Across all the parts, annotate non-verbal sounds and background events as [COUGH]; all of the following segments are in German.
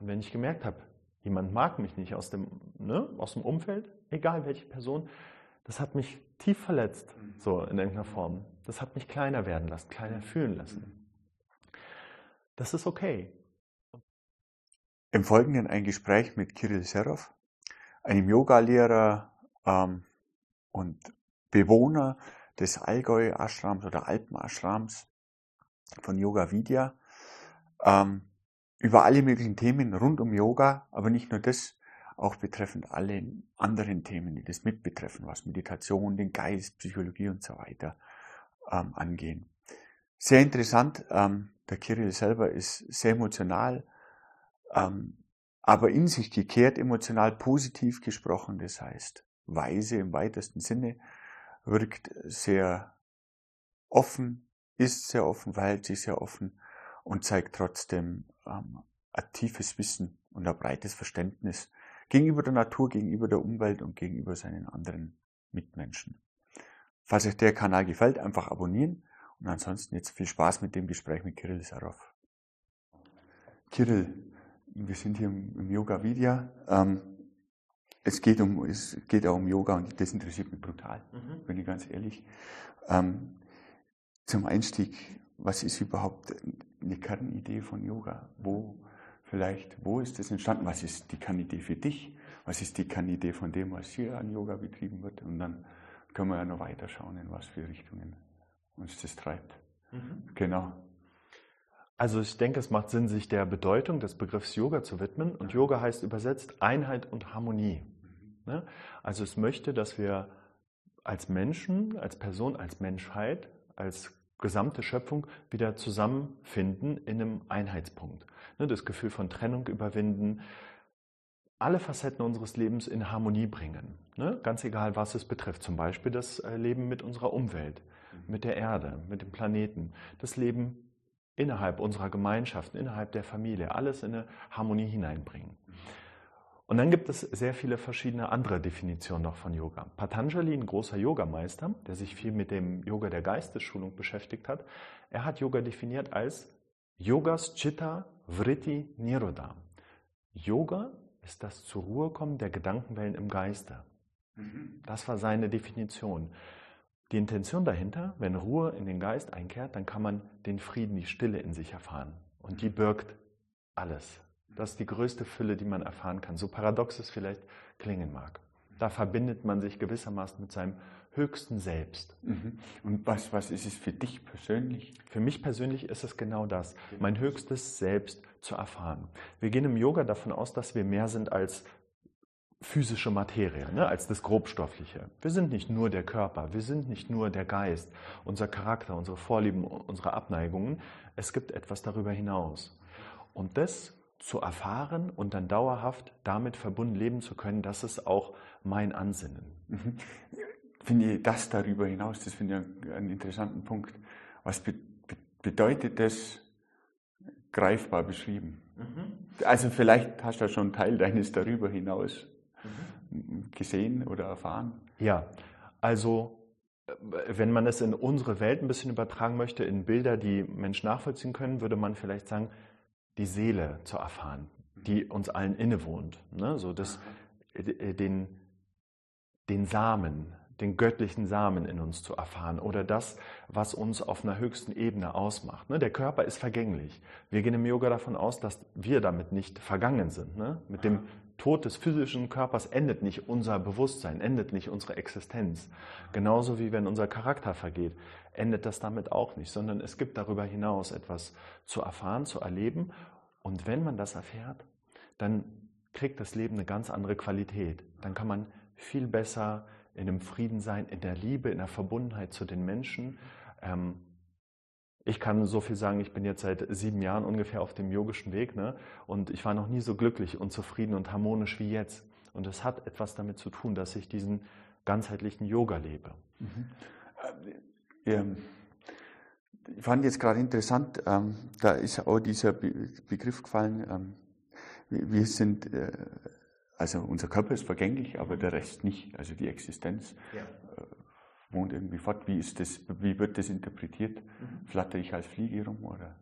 Und wenn ich gemerkt habe, jemand mag mich nicht aus dem, ne, aus dem Umfeld, egal welche Person, das hat mich tief verletzt, so in irgendeiner Form. Das hat mich kleiner werden lassen, kleiner fühlen lassen. Das ist okay. Im Folgenden ein Gespräch mit Kirill Serov, einem Yogalehrer ähm, und Bewohner des Allgäu-Ashrams oder Alpen-Ashrams von Yoga Vidya ähm, über alle möglichen Themen rund um Yoga, aber nicht nur das, auch betreffend alle anderen Themen, die das mitbetreffen, was Meditation, den Geist, Psychologie und so weiter ähm, angehen. Sehr interessant, ähm, der Kirill selber ist sehr emotional, ähm, aber in sich gekehrt, emotional positiv gesprochen, das heißt weise im weitesten Sinne, wirkt sehr offen, ist sehr offen, verhält sich sehr offen und zeigt trotzdem ähm, ein tiefes Wissen und ein breites Verständnis gegenüber der Natur, gegenüber der Umwelt und gegenüber seinen anderen Mitmenschen. Falls euch der Kanal gefällt, einfach abonnieren und ansonsten jetzt viel Spaß mit dem Gespräch mit Kirill Sarov. Kirill, wir sind hier im Yoga Vidya. Ähm, es geht um, es geht auch um Yoga und das interessiert mich brutal, mhm. bin ich ganz ehrlich. Ähm, zum Einstieg, was ist überhaupt eine Kernidee von Yoga? Wo vielleicht, wo ist das entstanden? Was ist die Kernidee für dich? Was ist die Kernidee von dem, was hier an Yoga betrieben wird? Und dann können wir ja noch weiter schauen, in was für Richtungen uns das treibt. Mhm. Genau. Also ich denke, es macht Sinn, sich der Bedeutung des Begriffs Yoga zu widmen. Und Yoga heißt übersetzt Einheit und Harmonie. Ne? Also es möchte, dass wir als Menschen, als Person, als Menschheit, als gesamte Schöpfung wieder zusammenfinden in einem Einheitspunkt. Ne? Das Gefühl von Trennung überwinden, alle Facetten unseres Lebens in Harmonie bringen. Ne? Ganz egal, was es betrifft. Zum Beispiel das äh, Leben mit unserer Umwelt, mit der Erde, mit dem Planeten, das Leben innerhalb unserer Gemeinschaften, innerhalb der Familie, alles in eine Harmonie hineinbringen. Und dann gibt es sehr viele verschiedene andere Definitionen noch von Yoga. Patanjali, ein großer Yogameister, der sich viel mit dem Yoga der Geistesschulung beschäftigt hat, er hat Yoga definiert als Yogas Chitta Vritti Nirodha. Yoga ist das zur Ruhe kommen der Gedankenwellen im Geiste. Mhm. Das war seine Definition. Die Intention dahinter, wenn Ruhe in den Geist einkehrt, dann kann man den Frieden, die Stille in sich erfahren. Und die birgt alles. Das ist die größte Fülle, die man erfahren kann. So paradox es vielleicht klingen mag. Da verbindet man sich gewissermaßen mit seinem höchsten Selbst. Mhm. Und was, was ist es für dich persönlich? Für mich persönlich ist es genau das, mein höchstes Selbst zu erfahren. Wir gehen im Yoga davon aus, dass wir mehr sind als physische Materie, ne, als das Grobstoffliche. Wir sind nicht nur der Körper, wir sind nicht nur der Geist, unser Charakter, unsere Vorlieben, unsere Abneigungen. Es gibt etwas darüber hinaus. Und das zu erfahren und dann dauerhaft damit verbunden leben zu können, das ist auch mein Ansinnen. Mhm. Finde ich das darüber hinaus, das finde ich einen interessanten Punkt. Was be bedeutet das greifbar beschrieben? Mhm. Also vielleicht hast du ja schon einen Teil deines darüber hinaus gesehen oder erfahren? Ja, also äh, wenn man es in unsere Welt ein bisschen übertragen möchte, in Bilder, die Menschen nachvollziehen können, würde man vielleicht sagen, die Seele zu erfahren, die uns allen innewohnt. Ne? So das, äh, den, den Samen, den göttlichen Samen in uns zu erfahren oder das, was uns auf einer höchsten Ebene ausmacht. Ne? Der Körper ist vergänglich. Wir gehen im Yoga davon aus, dass wir damit nicht vergangen sind. Ne? Mit dem Tod des physischen Körpers endet nicht unser Bewusstsein, endet nicht unsere Existenz. Genauso wie wenn unser Charakter vergeht, endet das damit auch nicht, sondern es gibt darüber hinaus etwas zu erfahren, zu erleben. Und wenn man das erfährt, dann kriegt das Leben eine ganz andere Qualität. Dann kann man viel besser in einem Frieden sein, in der Liebe, in der Verbundenheit zu den Menschen. Ähm, ich kann so viel sagen, ich bin jetzt seit sieben Jahren ungefähr auf dem yogischen Weg ne? und ich war noch nie so glücklich und zufrieden und harmonisch wie jetzt. Und es hat etwas damit zu tun, dass ich diesen ganzheitlichen Yoga lebe. Mhm. Äh, ich fand jetzt gerade interessant, ähm, da ist auch dieser Begriff gefallen, ähm, wir sind, äh, also unser Körper ist vergänglich, aber der Rest nicht, also die Existenz. Ja. Äh, wohnt irgendwie fort. Wie, ist das, wie wird das interpretiert? Mhm. Flatter ich als Fliege rum? Oder?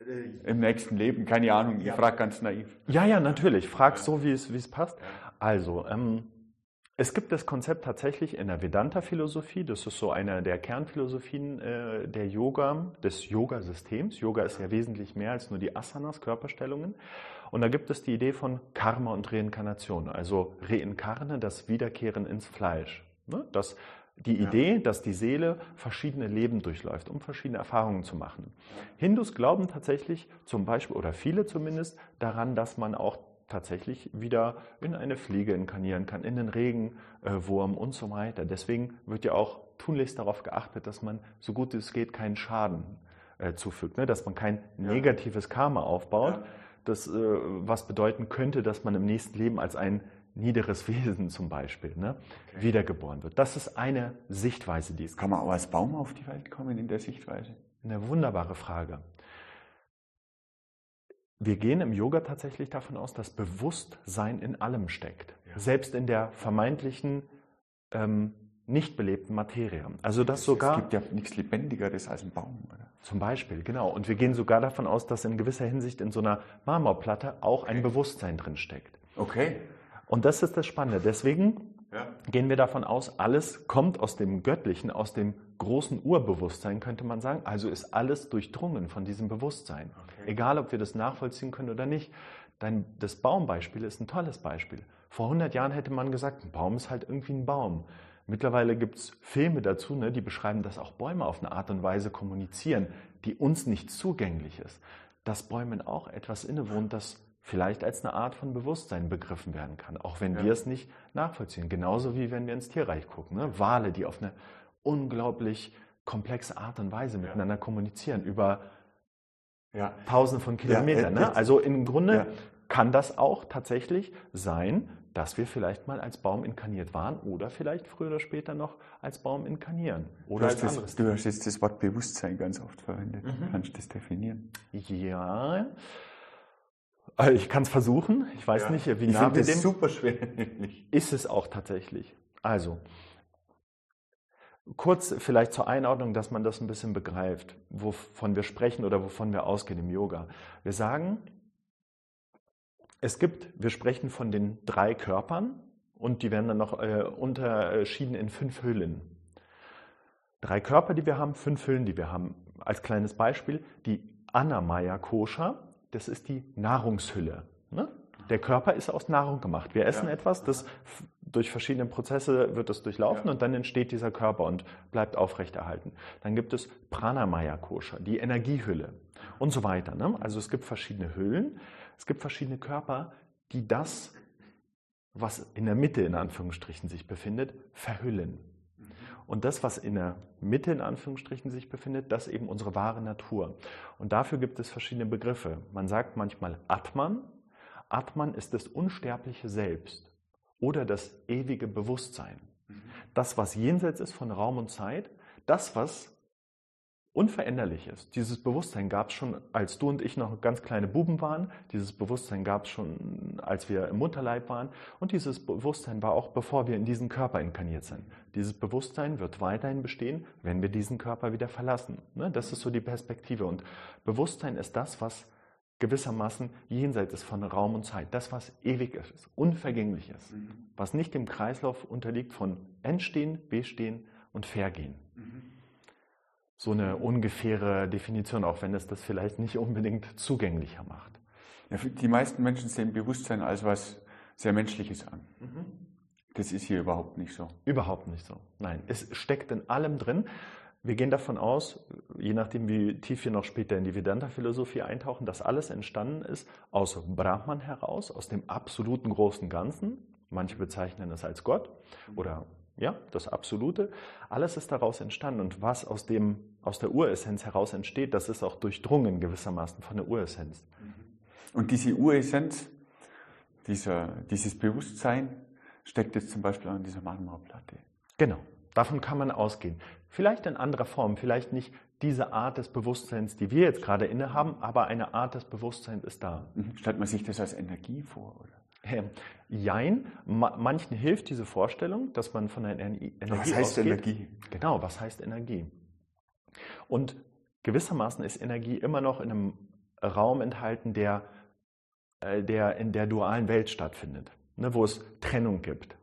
[LAUGHS] Im nächsten Leben, keine Ahnung, ich Ja. frage ganz naiv. Ja, ja, natürlich. Frag so, wie es, wie es passt. Also, ähm, es gibt das Konzept tatsächlich in der Vedanta-Philosophie. Das ist so eine der Kernphilosophien äh, der Yoga, des Yoga-Systems. Yoga ist ja wesentlich mehr als nur die Asanas, Körperstellungen. Und da gibt es die Idee von Karma und Reinkarnation, also Reinkarne, das Wiederkehren ins Fleisch. Ne? Das, die Ja. Idee, dass die Seele verschiedene Leben durchläuft, um verschiedene Erfahrungen zu machen. Hindus glauben tatsächlich zum Beispiel, oder viele zumindest, daran, dass man auch tatsächlich wieder in eine Fliege inkarnieren kann, in den Regenwurm und so weiter. Deswegen wird ja auch tunlichst darauf geachtet, dass man so gut es geht keinen Schaden äh, zufügt, ne? dass man kein negatives Karma aufbaut, Ja. das, äh, was bedeuten könnte, dass man im nächsten Leben als ein niederes [LAUGHS] Wesen zum Beispiel ne? wiedergeboren wird. Das ist eine Sichtweise, die es Kann man auch als Baum auf die Welt kommen in der Sichtweise? eine wunderbare Frage. Wir gehen im Yoga tatsächlich davon aus, dass Bewusstsein in allem steckt. Ja. Selbst in der vermeintlichen ähm, nicht belebten Materie. Also dass sogar Es gibt ja nichts Lebendigeres als ein Baum, oder? zum Beispiel, genau. Und wir gehen sogar davon aus, dass in gewisser Hinsicht in so einer Marmorplatte auch ein Bewusstsein drin steckt. Okay. Und das ist das Spannende. Deswegen Ja. gehen wir davon aus, alles kommt aus dem Göttlichen, aus dem großen Urbewusstsein, könnte man sagen. Also ist alles durchdrungen von diesem Bewusstsein. Okay. Egal, ob wir das nachvollziehen können oder nicht. Dein, das Baumbeispiel ist ein tolles Beispiel. Vor 100 Jahren hätte man gesagt, ein Baum ist halt irgendwie ein Baum. Mittlerweile gibt es Filme dazu, ne, die beschreiben, dass auch Bäume auf eine Art und Weise kommunizieren, die uns nicht zugänglich ist. Dass Bäumen auch etwas innewohnt, das vielleicht als eine Art von Bewusstsein begriffen werden kann, auch wenn Ja. wir es nicht nachvollziehen. Genauso wie wenn wir ins Tierreich gucken. Ne? Wale, die auf eine unglaublich komplexe Art und Weise miteinander kommunizieren, über Ja. Tausende von Ja, Kilometern. äh, ne? Also im Grunde Ja. kann das auch tatsächlich sein, dass wir vielleicht mal als Baum inkarniert waren oder vielleicht früher oder später noch als Baum inkarnieren. Du Oder als hast, anderes. das, du hast jetzt das Wort Bewusstsein ganz oft verwendet. Mhm. Kannst du das definieren? Ja. Äh, Ich kann es versuchen. Ich weiß nicht, wie nah wir dem super schwer. ist es auch tatsächlich. Also, kurz vielleicht zur Einordnung, dass man das ein bisschen begreift, wovon wir sprechen oder wovon wir ausgehen im Yoga. Wir sagen, es gibt, wir sprechen von den drei Körpern und die werden dann noch äh, unterschieden in fünf Hüllen. Drei Körper, die wir haben, fünf Hüllen, die wir haben. Als kleines Beispiel, die Anamaya Kosha, das ist die Nahrungshülle. Ne? Der Körper ist aus Nahrung gemacht. Wir essen Ja. etwas, das f- durch verschiedene Prozesse wird es durchlaufen Ja. und dann entsteht dieser Körper und bleibt aufrechterhalten. Dann gibt es Pranamaya Kosha, die Energiehülle und so weiter. Ne? Also es gibt verschiedene Hüllen, es gibt verschiedene Körper, die das, was in der Mitte in Anführungsstrichen sich befindet, verhüllen. Und das, was in der Mitte in Anführungsstrichen sich befindet, das ist eben unsere wahre Natur. Und dafür gibt es verschiedene Begriffe. Man sagt manchmal Atman. Atman ist das unsterbliche Selbst oder das ewige Bewusstsein. Das, was jenseits ist von Raum und Zeit, das, was unveränderlich ist. Dieses Bewusstsein gab es schon, als du und ich noch ganz kleine Buben waren. Dieses Bewusstsein gab es schon, als wir im Mutterleib waren. Und dieses Bewusstsein war auch, bevor wir in diesen Körper inkarniert sind. Dieses Bewusstsein wird weiterhin bestehen, wenn wir diesen Körper wieder verlassen. Ne? Das ist so die Perspektive. Und Bewusstsein ist das, was gewissermaßen jenseits ist von Raum und Zeit. Das, was ewig ist, unvergänglich ist. Was nicht dem Kreislauf unterliegt von Entstehen, Bestehen und Vergehen so eine ungefähre Definition, auch wenn es das vielleicht nicht unbedingt zugänglicher macht. Ja, die meisten Menschen sehen Bewusstsein als was sehr Menschliches an. Das ist hier überhaupt nicht so. Überhaupt nicht so. Nein, es steckt in allem drin. Wir gehen davon aus, je nachdem, wie tief wir noch später in die Vedanta-Philosophie eintauchen, dass alles entstanden ist aus Brahman heraus, aus dem absoluten großen Ganzen. Manche bezeichnen es als Gott oder ja, das Absolute. Alles ist daraus entstanden und was aus, dem, aus der Uressenz heraus entsteht, das ist auch durchdrungen gewissermaßen von der Uressenz. Und diese Uressenz, dieser, dieses Bewusstsein steckt jetzt zum Beispiel an dieser Marmorplatte. Genau, davon kann man ausgehen. Vielleicht in anderer Form, vielleicht nicht diese Art des Bewusstseins, die wir jetzt gerade innehaben, aber eine Art des Bewusstseins ist da. Mhm. Stellt man sich das als Energie vor? Oder? Ähm, Jein, ma manchen hilft diese Vorstellung, dass man von einer Ener- Energie Was heißt ausgeht. Energie? Genau, was heißt Energie? Und gewissermaßen ist Energie immer noch in einem Raum enthalten, der, äh, der in der dualen Welt stattfindet, ne, wo es Trennung gibt.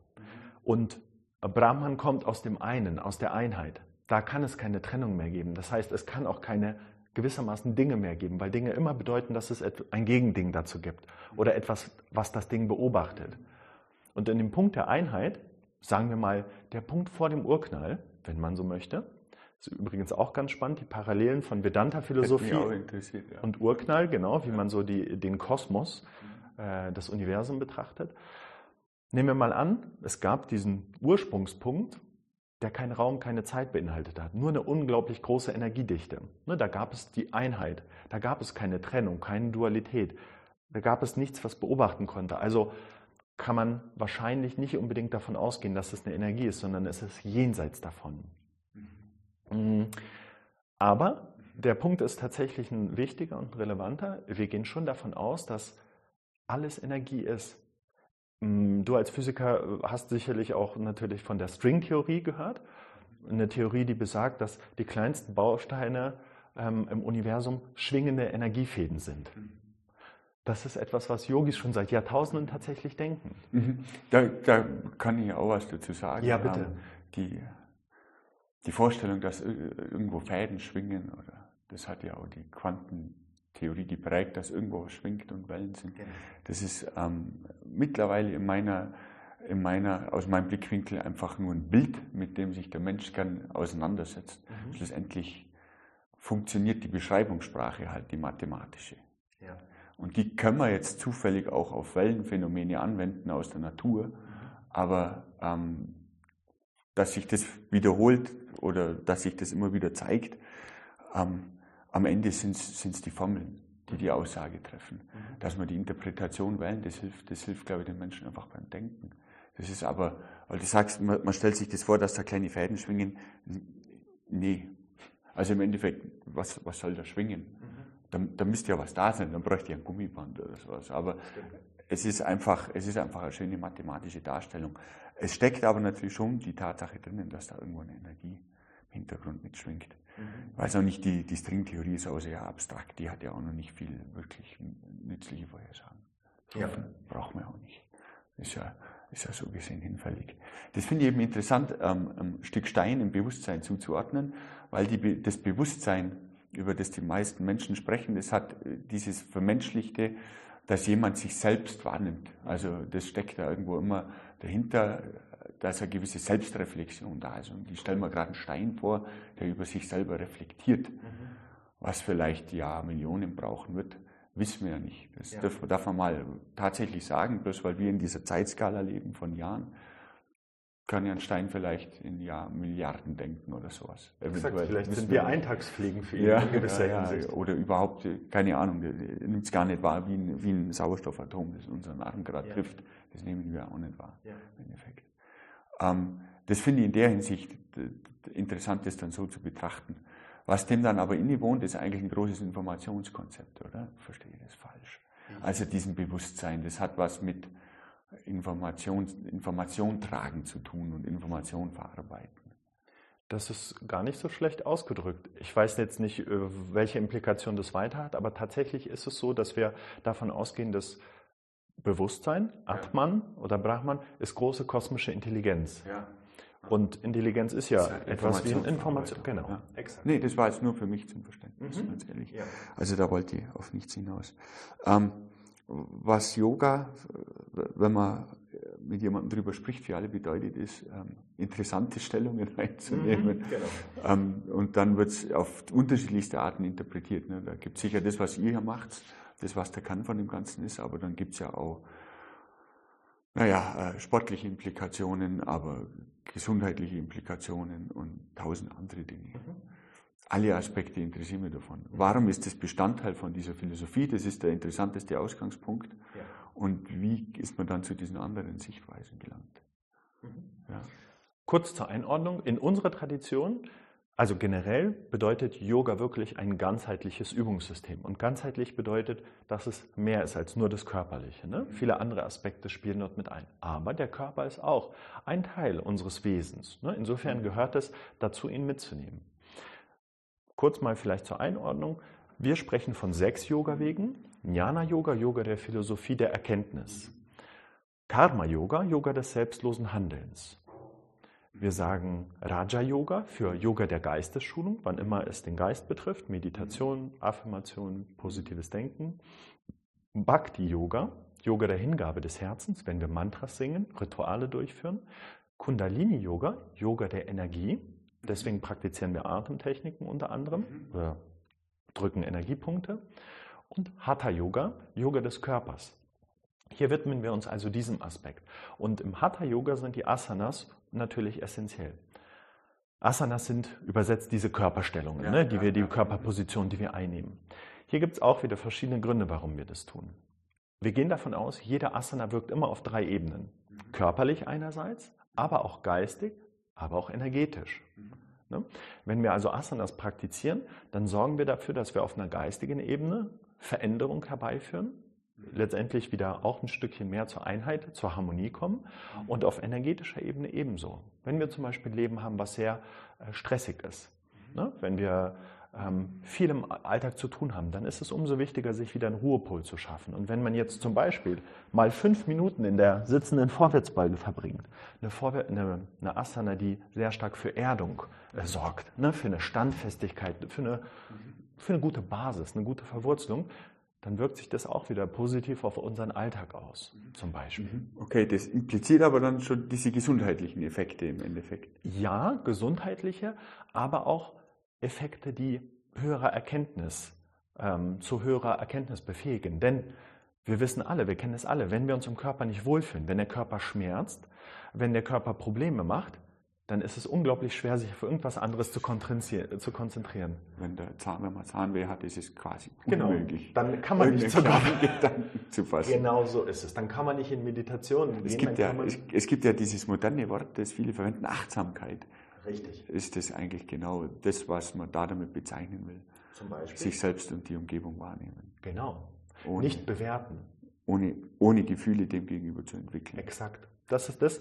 Und Brahman kommt aus dem einen, aus der Einheit. Da kann es keine Trennung mehr geben. Das heißt, es kann auch keine gewissermaßen Dinge mehr geben, weil Dinge immer bedeuten, dass es ein Gegending dazu gibt oder etwas, was das Ding beobachtet. Und in dem Punkt der Einheit, sagen wir mal, der Punkt vor dem Urknall, wenn man so möchte, ist übrigens auch ganz spannend, die Parallelen von Vedanta-Philosophie ja. und Urknall, genau, wie man so die, den Kosmos, äh, das Universum betrachtet. Nehmen wir mal an, es gab diesen Ursprungspunkt, der keinen Raum, keine Zeit beinhaltet hat, nur eine unglaublich große Energiedichte. Ne, da gab es die Einheit, da gab es keine Trennung, keine Dualität, da gab es nichts, was beobachten konnte. Also kann man wahrscheinlich nicht unbedingt davon ausgehen, dass es eine Energie ist, sondern es ist jenseits davon. Mhm. Aber der Punkt ist tatsächlich ein wichtiger und relevanter. Wir gehen schon davon aus, dass alles Energie ist. Mm, du als Physiker hast sicherlich auch natürlich von der Stringtheorie gehört. Eine Theorie, die besagt, dass die kleinsten Bausteine ähm, im Universum schwingende Energiefäden sind. Das ist etwas, was Yogis schon seit Jahrtausenden tatsächlich denken. Mhm. Da, da kann ich auch was dazu sagen. Ja, bitte. Ähm, die, die Vorstellung, dass irgendwo Fäden schwingen, oder das hat ja auch die Quantentheorie geprägt, dass irgendwo was schwingt und Wellen sind. Genau. Das ist ähm, mittlerweile in meiner, in meiner, aus meinem Blickwinkel einfach nur ein Bild, mit dem sich der Mensch gern auseinandersetzt. Mhm. Schlussendlich funktioniert die Beschreibungssprache halt, die mathematische. Ja. Und die können wir jetzt zufällig auch auf Wellenphänomene anwenden aus der Natur. Mhm. Aber ähm, dass sich das wiederholt oder dass sich das immer wieder zeigt, ähm, am Ende sind es die Formeln, die die Aussage treffen. Mhm. Dass man die Interpretation wählen, das hilft, das hilft, glaube ich, den Menschen einfach beim Denken. Das ist aber, weil du sagst, man, man stellt sich das vor, dass da kleine Fäden schwingen. Nee. Also im Endeffekt, was, was soll da schwingen? Mhm. Da, da müsste ja was da sein, dann bräuchte ich ein Gummiband oder sowas. Aber es ist einfach, es ist einfach eine schöne mathematische Darstellung. Es steckt aber natürlich schon die Tatsache drinnen, dass da irgendwo eine Energie im Hintergrund mitschwingt. Mhm. Weiß auch nicht, die, die Stringtheorie ist auch sehr abstrakt, die hat ja auch noch nicht viel wirklich nützliche Vorhersagen. Ja. Braucht man auch nicht. Ist ja, ist ja so gesehen hinfällig. Das finde ich eben interessant, ähm, ein Stück Stein im Bewusstsein zuzuordnen, weil die, das Bewusstsein, über das die meisten Menschen sprechen, das hat äh, dieses Vermenschlichte, dass jemand sich selbst wahrnimmt. Also das steckt da irgendwo immer dahinter, dass eine gewisse Selbstreflexion da ist. Und ich stelle mir gerade einen Stein vor, der über sich selber reflektiert. Mhm. Was vielleicht ja Millionen brauchen wird, wissen wir ja nicht. Das ja. Darf, darf man mal tatsächlich sagen, bloß weil wir in dieser Zeitskala leben von Jahren kann ja ein Stein vielleicht in ja, Milliarden denken oder sowas. Exakt, vielleicht sind wir Eintagsfliegen für ihn ja, in gewisser ja, Hinsicht. Oder überhaupt, keine Ahnung, nimmt es gar nicht wahr, wie ein, wie ein Sauerstoffatom, das unseren Arm gerade trifft. Das nehmen wir auch nicht wahr, im Endeffekt. Ähm, das finde ich in der Hinsicht interessant, das dann so zu betrachten. Was dem dann aber innewohnt, ist eigentlich ein großes Informationskonzept, oder? Verstehe ich das falsch? Also diesem Bewusstsein, das hat was mit Information, Information tragen zu tun und Information verarbeiten. Das ist gar nicht so schlecht ausgedrückt. Ich weiß jetzt nicht, äh, welche Implikation das weiter hat, aber tatsächlich ist es so, dass wir davon ausgehen, dass Bewusstsein, Atman ja. oder Brahman, ist große kosmische Intelligenz. Ja. Und Intelligenz ist ja, ist etwas wie eine Information. Genau. Ja. Exakt. Nee, das war jetzt nur für mich zum Verständnis, mhm. ganz ehrlich. Ja. Also da wollte ich auf nichts hinaus. Ähm, was Yoga, wenn man mit jemandem darüber spricht, für alle bedeutet, ist, ähm, interessante Stellungen [LAUGHS] einzunehmen. Mhm, genau. ähm, und dann wird es auf unterschiedlichste Arten interpretiert. Ne? Da gibt es sicher das, was ihr hier macht, das, was der Kann von dem Ganzen ist, aber dann gibt es ja auch, naja, äh, sportliche Implikationen, aber gesundheitliche Implikationen und tausend andere Dinge. Mhm. Alle Aspekte interessieren mich davon. Warum ist das Bestandteil von dieser Philosophie? Das ist der interessanteste Ausgangspunkt. Ja. Und wie ist man dann zu diesen anderen Sichtweisen gelangt? Mhm. Ja. Kurz zur Einordnung. In unserer Tradition, also generell, bedeutet Yoga wirklich ein ganzheitliches Übungssystem. Und ganzheitlich bedeutet, dass es mehr ist als nur das Körperliche. Ne? Mhm. Viele andere Aspekte spielen dort mit ein. Aber der Körper ist auch ein Teil unseres Wesens. Ne? Insofern gehört es dazu, ihn mitzunehmen. Kurz mal vielleicht zur Einordnung. Wir sprechen von sechs Yoga-Wegen. Jnana-Yoga, Yoga der Philosophie der Erkenntnis. Karma-Yoga, Yoga des selbstlosen Handelns. Wir sagen Raja-Yoga für Yoga der Geistesschulung, wann immer es den Geist betrifft, Meditation, Affirmation, positives Denken. Bhakti-Yoga, Yoga der Hingabe des Herzens, wenn wir Mantras singen, Rituale durchführen. Kundalini-Yoga, Yoga der Energie, deswegen praktizieren wir Atemtechniken unter anderem, oder drücken Energiepunkte. Und Hatha-Yoga, Yoga des Körpers. Hier widmen wir uns also diesem Aspekt. Und im Hatha-Yoga sind die Asanas natürlich essentiell. Asanas sind übersetzt diese Körperstellungen, ja, ne, die ja, wir, die Körperposition, die wir einnehmen. Hier gibt es auch wieder verschiedene Gründe, warum wir das tun. Wir gehen davon aus, jeder Asana wirkt immer auf drei Ebenen. Mhm. Körperlich einerseits, aber auch geistig, aber auch energetisch. Mhm. Ne? Wenn wir also Asanas praktizieren, dann sorgen wir dafür, dass wir auf einer geistigen Ebene Veränderung herbeiführen, letztendlich wieder auch ein Stückchen mehr zur Einheit, zur Harmonie kommen und auf energetischer Ebene ebenso. Wenn wir zum Beispiel Leben haben, was sehr äh, stressig ist, ne? wenn wir ähm, viel im Alltag zu tun haben, dann ist es umso wichtiger, sich wieder einen Ruhepol zu schaffen. Und wenn man jetzt zum Beispiel mal fünf Minuten in der sitzenden Vorwärtsbeuge verbringt, eine, Vorwär eine, eine Asana, die sehr stark für Erdung äh, sorgt, ne? für eine Standfestigkeit, für eine, für eine gute Basis, eine gute Verwurzelung, dann wirkt sich das auch wieder positiv auf unseren Alltag aus, zum Beispiel. Mhm. Okay, das impliziert aber dann schon diese gesundheitlichen Effekte im Endeffekt. Ja, gesundheitliche, aber auch Effekte, die höhere Erkenntnis, ähm, zu höherer Erkenntnis befähigen. Denn wir wissen alle, wir kennen es alle, wenn wir uns im Körper nicht wohlfühlen, wenn der Körper schmerzt, wenn der Körper Probleme macht, dann ist es unglaublich schwer, sich auf irgendwas anderes zu konzentrieren. Wenn der Zahn, wenn man Zahnweh hat, ist es quasi genau. unmöglich. Dann kann man nicht sogar [LAUGHS] Gedanken zu fassen. Genau so ist es. Dann kann man nicht in Meditation gehen. Es gibt, ja, es, es gibt ja dieses moderne Wort, das viele verwenden, Achtsamkeit. Richtig. Ist das eigentlich genau das, was man da damit bezeichnen will? Zum Beispiel. Sich selbst und die Umgebung wahrnehmen. Genau. Ohne, nicht bewerten. Ohne, ohne Gefühle dem gegenüber zu entwickeln. Exakt. Das ist das.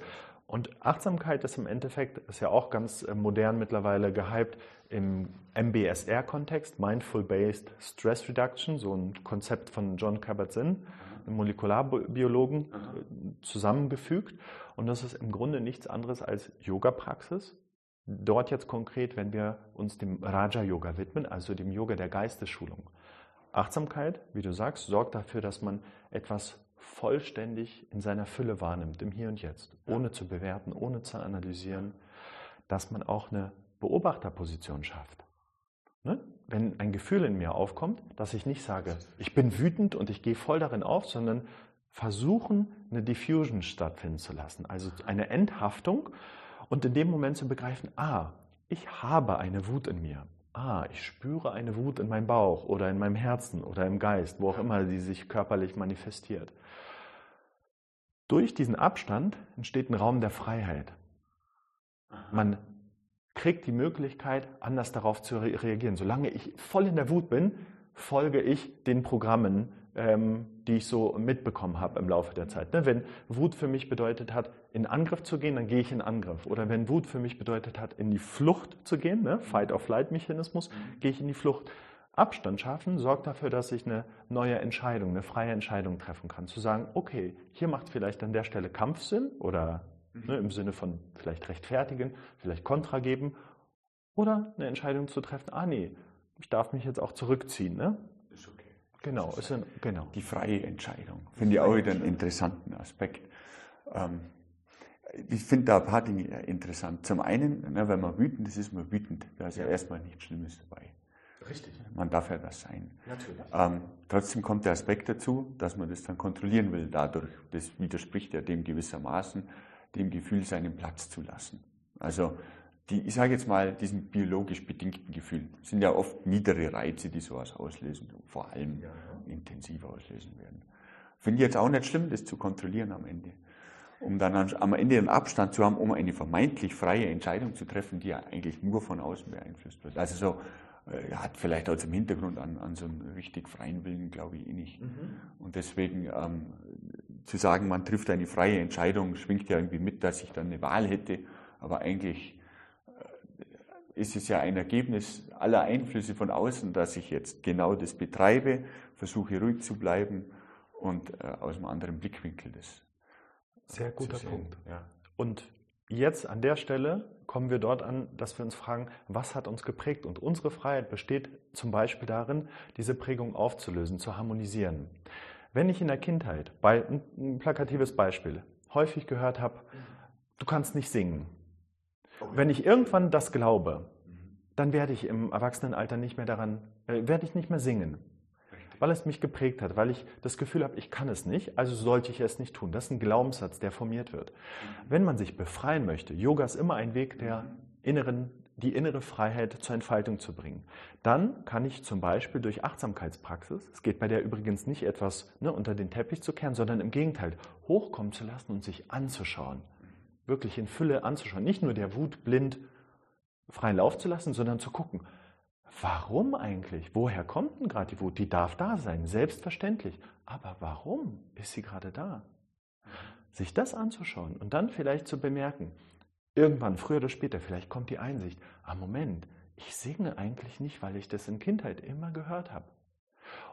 Und Achtsamkeit ist im Endeffekt, ist ja auch ganz äh, modern mittlerweile gehypt im MBSR-Kontext, Mindful Based Stress Reduction, so ein Konzept von John Kabat-Zinn, einem Molekularbiologen, äh, zusammengefügt. Und das ist im Grunde nichts anderes als Yoga-Praxis. Dort jetzt konkret, wenn wir uns dem Raja-Yoga widmen, also dem Yoga der Geistesschulung. Achtsamkeit, wie du sagst, sorgt dafür, dass man etwas vollständig in seiner Fülle wahrnimmt, im Hier und Jetzt, ohne zu bewerten, ohne zu analysieren, dass man auch eine Beobachterposition schafft. Ne? Wenn ein Gefühl in mir aufkommt, dass ich nicht sage, ich bin wütend und ich gehe voll darin auf, sondern versuchen, eine Diffusion stattfinden zu lassen, also eine Enthaftung und in dem Moment zu begreifen, ah, ich habe eine Wut in mir. Ah, ich spüre eine Wut in meinem Bauch oder in meinem Herzen oder im Geist, wo auch immer sie sich körperlich manifestiert. Durch diesen Abstand entsteht ein Raum der Freiheit. Man kriegt die Möglichkeit, anders darauf zu reagieren. Solange ich voll in der Wut bin, folge ich den Programmen, die ich so mitbekommen habe im Laufe der Zeit. Ne? Wenn Wut für mich bedeutet hat, in Angriff zu gehen, dann gehe ich in Angriff. Oder wenn Wut für mich bedeutet hat, in die Flucht zu gehen, ne? Fight-of-Flight-Mechanismus, gehe ich in die Flucht. Abstand schaffen sorgt dafür, dass ich eine neue Entscheidung, eine freie Entscheidung treffen kann. Zu sagen, okay, hier macht vielleicht an der Stelle Kampf Sinn oder ne, im Sinne von vielleicht rechtfertigen, vielleicht Kontra geben oder eine Entscheidung zu treffen, ah nee, ich darf mich jetzt auch zurückziehen. Ne? Genau, ist ein, genau. Die freie Entscheidung. Finde ich auch wieder einen interessanten Aspekt. Ähm, ich finde da ein paar Dinge interessant. Zum einen, ne, wenn man wütend ist, ist man wütend. Da ist ja, ja erstmal nichts Schlimmes dabei. Richtig. Man darf ja das sein. Natürlich. Ähm, trotzdem kommt der Aspekt dazu, dass man das dann kontrollieren will dadurch. Das widerspricht ja dem gewissermaßen, dem Gefühl, seinen Platz zu lassen. Also, die, ich sage jetzt mal, diesen biologisch bedingten Gefühlen sind ja oft niedere Reize, die sowas auslösen, vor allem ja. intensiv auslösen werden. Finde ich jetzt auch nicht schlimm, das zu kontrollieren am Ende. Um dann am Ende einen Abstand zu haben, um eine vermeintlich freie Entscheidung zu treffen, die ja eigentlich nur von außen beeinflusst wird. Also so äh, hat vielleicht auch zum Hintergrund an, an so einen richtig freien Willen, glaube ich, eh nicht. Mhm. Und deswegen ähm, zu sagen, man trifft eine freie Entscheidung, schwingt ja irgendwie mit, dass ich dann eine Wahl hätte, aber eigentlich ist es ja ein Ergebnis aller Einflüsse von außen, dass ich jetzt genau das betreibe, versuche ruhig zu bleiben und äh, aus einem anderen Blickwinkel das. Sehr guter Punkt. Ja. Und jetzt an der Stelle kommen wir dort an, dass wir uns fragen, was hat uns geprägt? Und unsere Freiheit besteht zum Beispiel darin, diese Prägung aufzulösen, zu harmonisieren. Wenn ich in der Kindheit, bei, ein plakatives Beispiel, häufig gehört habe, du kannst nicht singen. Wenn ich irgendwann das glaube, dann werde ich im Erwachsenenalter nicht mehr daran, äh, werde ich nicht mehr singen. Weil es mich geprägt hat, weil ich das Gefühl habe, ich kann es nicht, also sollte ich es nicht tun. Das ist ein Glaubenssatz, der formiert wird. Wenn man sich befreien möchte, Yoga ist immer ein Weg der inneren die innere Freiheit zur Entfaltung zu bringen. Dann kann ich zum Beispiel durch Achtsamkeitspraxis, es geht bei der übrigens nicht etwas ne, unter den Teppich zu kehren, sondern im Gegenteil, hochkommen zu lassen und sich anzuschauen. Wirklich in Fülle anzuschauen. Nicht nur der Wut blind freien Lauf zu lassen, sondern zu gucken, warum eigentlich? Woher kommt denn gerade die Wut? Die darf da sein, selbstverständlich. Aber warum ist sie gerade da? Sich das anzuschauen und dann vielleicht zu bemerken, Irgendwann, früher oder später, vielleicht kommt die Einsicht, ah Moment, ich singe eigentlich nicht, weil ich das in Kindheit immer gehört habe.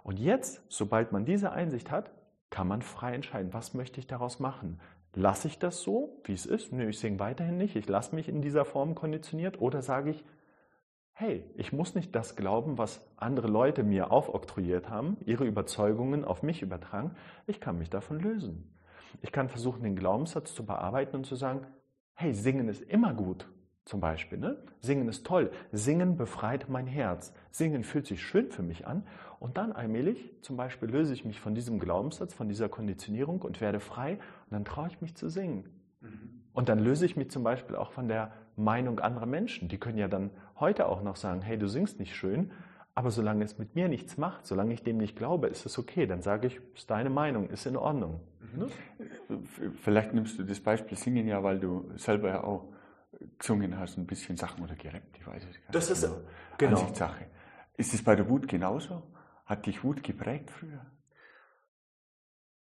Und jetzt, sobald man diese Einsicht hat, kann man frei entscheiden, was möchte ich daraus machen. Lasse ich das so, wie es ist? Nö, ich singe weiterhin nicht, ich lasse mich in dieser Form konditioniert oder sage ich, hey, ich muss nicht das glauben, was andere Leute mir aufoktroyiert haben, ihre Überzeugungen auf mich übertragen, ich kann mich davon lösen. Ich kann versuchen, den Glaubenssatz zu bearbeiten und zu sagen, hey, singen ist immer gut, zum Beispiel. Ne? Singen ist toll. Singen befreit mein Herz. Singen fühlt sich schön für mich an. Und dann allmählich, zum Beispiel, löse ich mich von diesem Glaubenssatz, von dieser Konditionierung und werde frei. Und dann traue ich mich zu singen. Mhm. Und dann löse ich mich zum Beispiel auch von der Meinung anderer Menschen. Die können ja dann heute auch noch sagen, hey, du singst nicht schön. Aber solange es mit mir nichts macht, solange ich dem nicht glaube, ist es okay. Dann sage ich, ist deine Meinung, ist in Ordnung. Mhm. Ne? Vielleicht nimmst du das Beispiel Singen ja, weil du selber ja auch gesungen hast, ein bisschen Sachen oder gerappt, ich weiß es gar nicht. Das ist genau. genau. Ansichtssache. Ist es bei der Wut genauso? Hat dich Wut geprägt früher?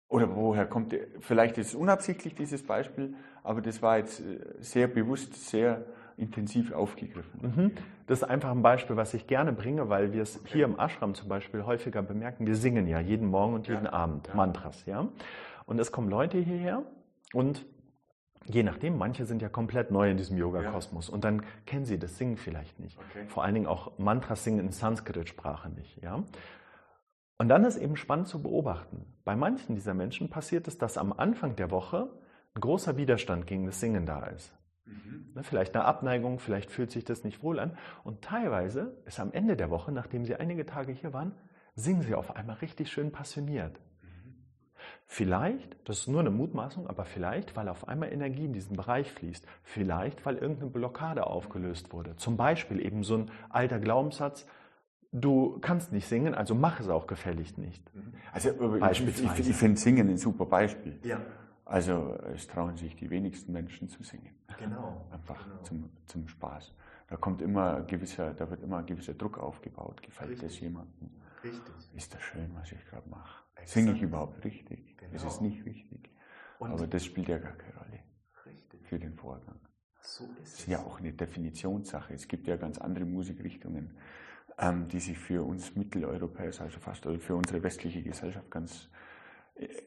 Oder woher kommt, vielleicht ist es unabsichtlich dieses Beispiel, aber das war jetzt äh, sehr bewusst, sehr intensiv aufgegriffen. Mhm. Das ist einfach ein Beispiel, was ich gerne bringe, weil wir es okay. hier im Ashram zum Beispiel häufiger bemerken. Wir singen ja jeden Morgen und jeden ja. Abend ja. Mantras, ja. Und es kommen Leute hierher und je nachdem, manche sind ja komplett neu in diesem Yoga-Kosmos ja. und dann kennen sie das Singen vielleicht nicht. Okay. Vor allen Dingen auch Mantras singen in Sanskrit-Sprache nicht, ja. Und dann ist eben spannend zu beobachten. Bei manchen dieser Menschen passiert es, dass am Anfang der Woche ein großer Widerstand gegen das Singen da ist. Mhm. Ne, vielleicht eine Abneigung, vielleicht fühlt sich das nicht wohl an. Und teilweise ist am Ende der Woche, nachdem sie einige Tage hier waren, singen sie auf einmal richtig schön passioniert. Vielleicht, das ist nur eine Mutmaßung, aber vielleicht, weil auf einmal Energie in diesen Bereich fließt. Vielleicht, weil irgendeine Blockade aufgelöst wurde. Zum Beispiel eben so ein alter Glaubenssatz, du kannst nicht singen, also mach es auch gefälligst nicht. Mhm. Also ich, ich, ich finde Singen ein super Beispiel. Ja. Also es trauen sich die wenigsten Menschen zu singen. Genau. Einfach genau. Zum, zum Spaß. Da kommt immer gewisser, da wird immer ein gewisser Druck aufgebaut. Gefällt richtig. das jemandem? Richtig. Ist das schön, was ich gerade mache? Singe ich überhaupt richtig? Genau. Ist es nicht richtig? Und Aber das spielt ja gar keine Rolle. Richtig. Für den Vorgang. So ist es. Das ist ja auch eine Definitionssache. Es gibt ja ganz andere Musikrichtungen, ähm, die sich für uns Mitteleuropäer, also fast oder für unsere westliche Gesellschaft ganz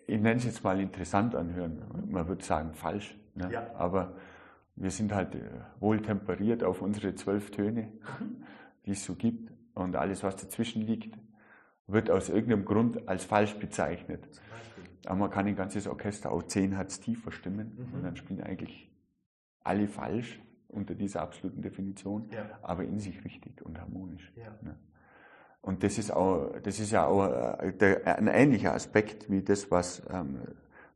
ich nenne es jetzt mal interessant anhören. Man würde sagen falsch. Ne? Ja. Aber wir sind halt äh, wohl temperiert auf unsere zwölf Töne, mhm. die es so gibt. Und alles, was dazwischen liegt, wird aus irgendeinem Grund als falsch bezeichnet. Aber man kann ein ganzes Orchester auch zehn Hertz tiefer stimmen mhm. und dann spielen eigentlich alle falsch unter dieser absoluten Definition, ja. aber in sich richtig und harmonisch. Ja. Ne? Und das ist, auch, das ist ja auch äh, ein ähnlicher Aspekt wie das, was ähm,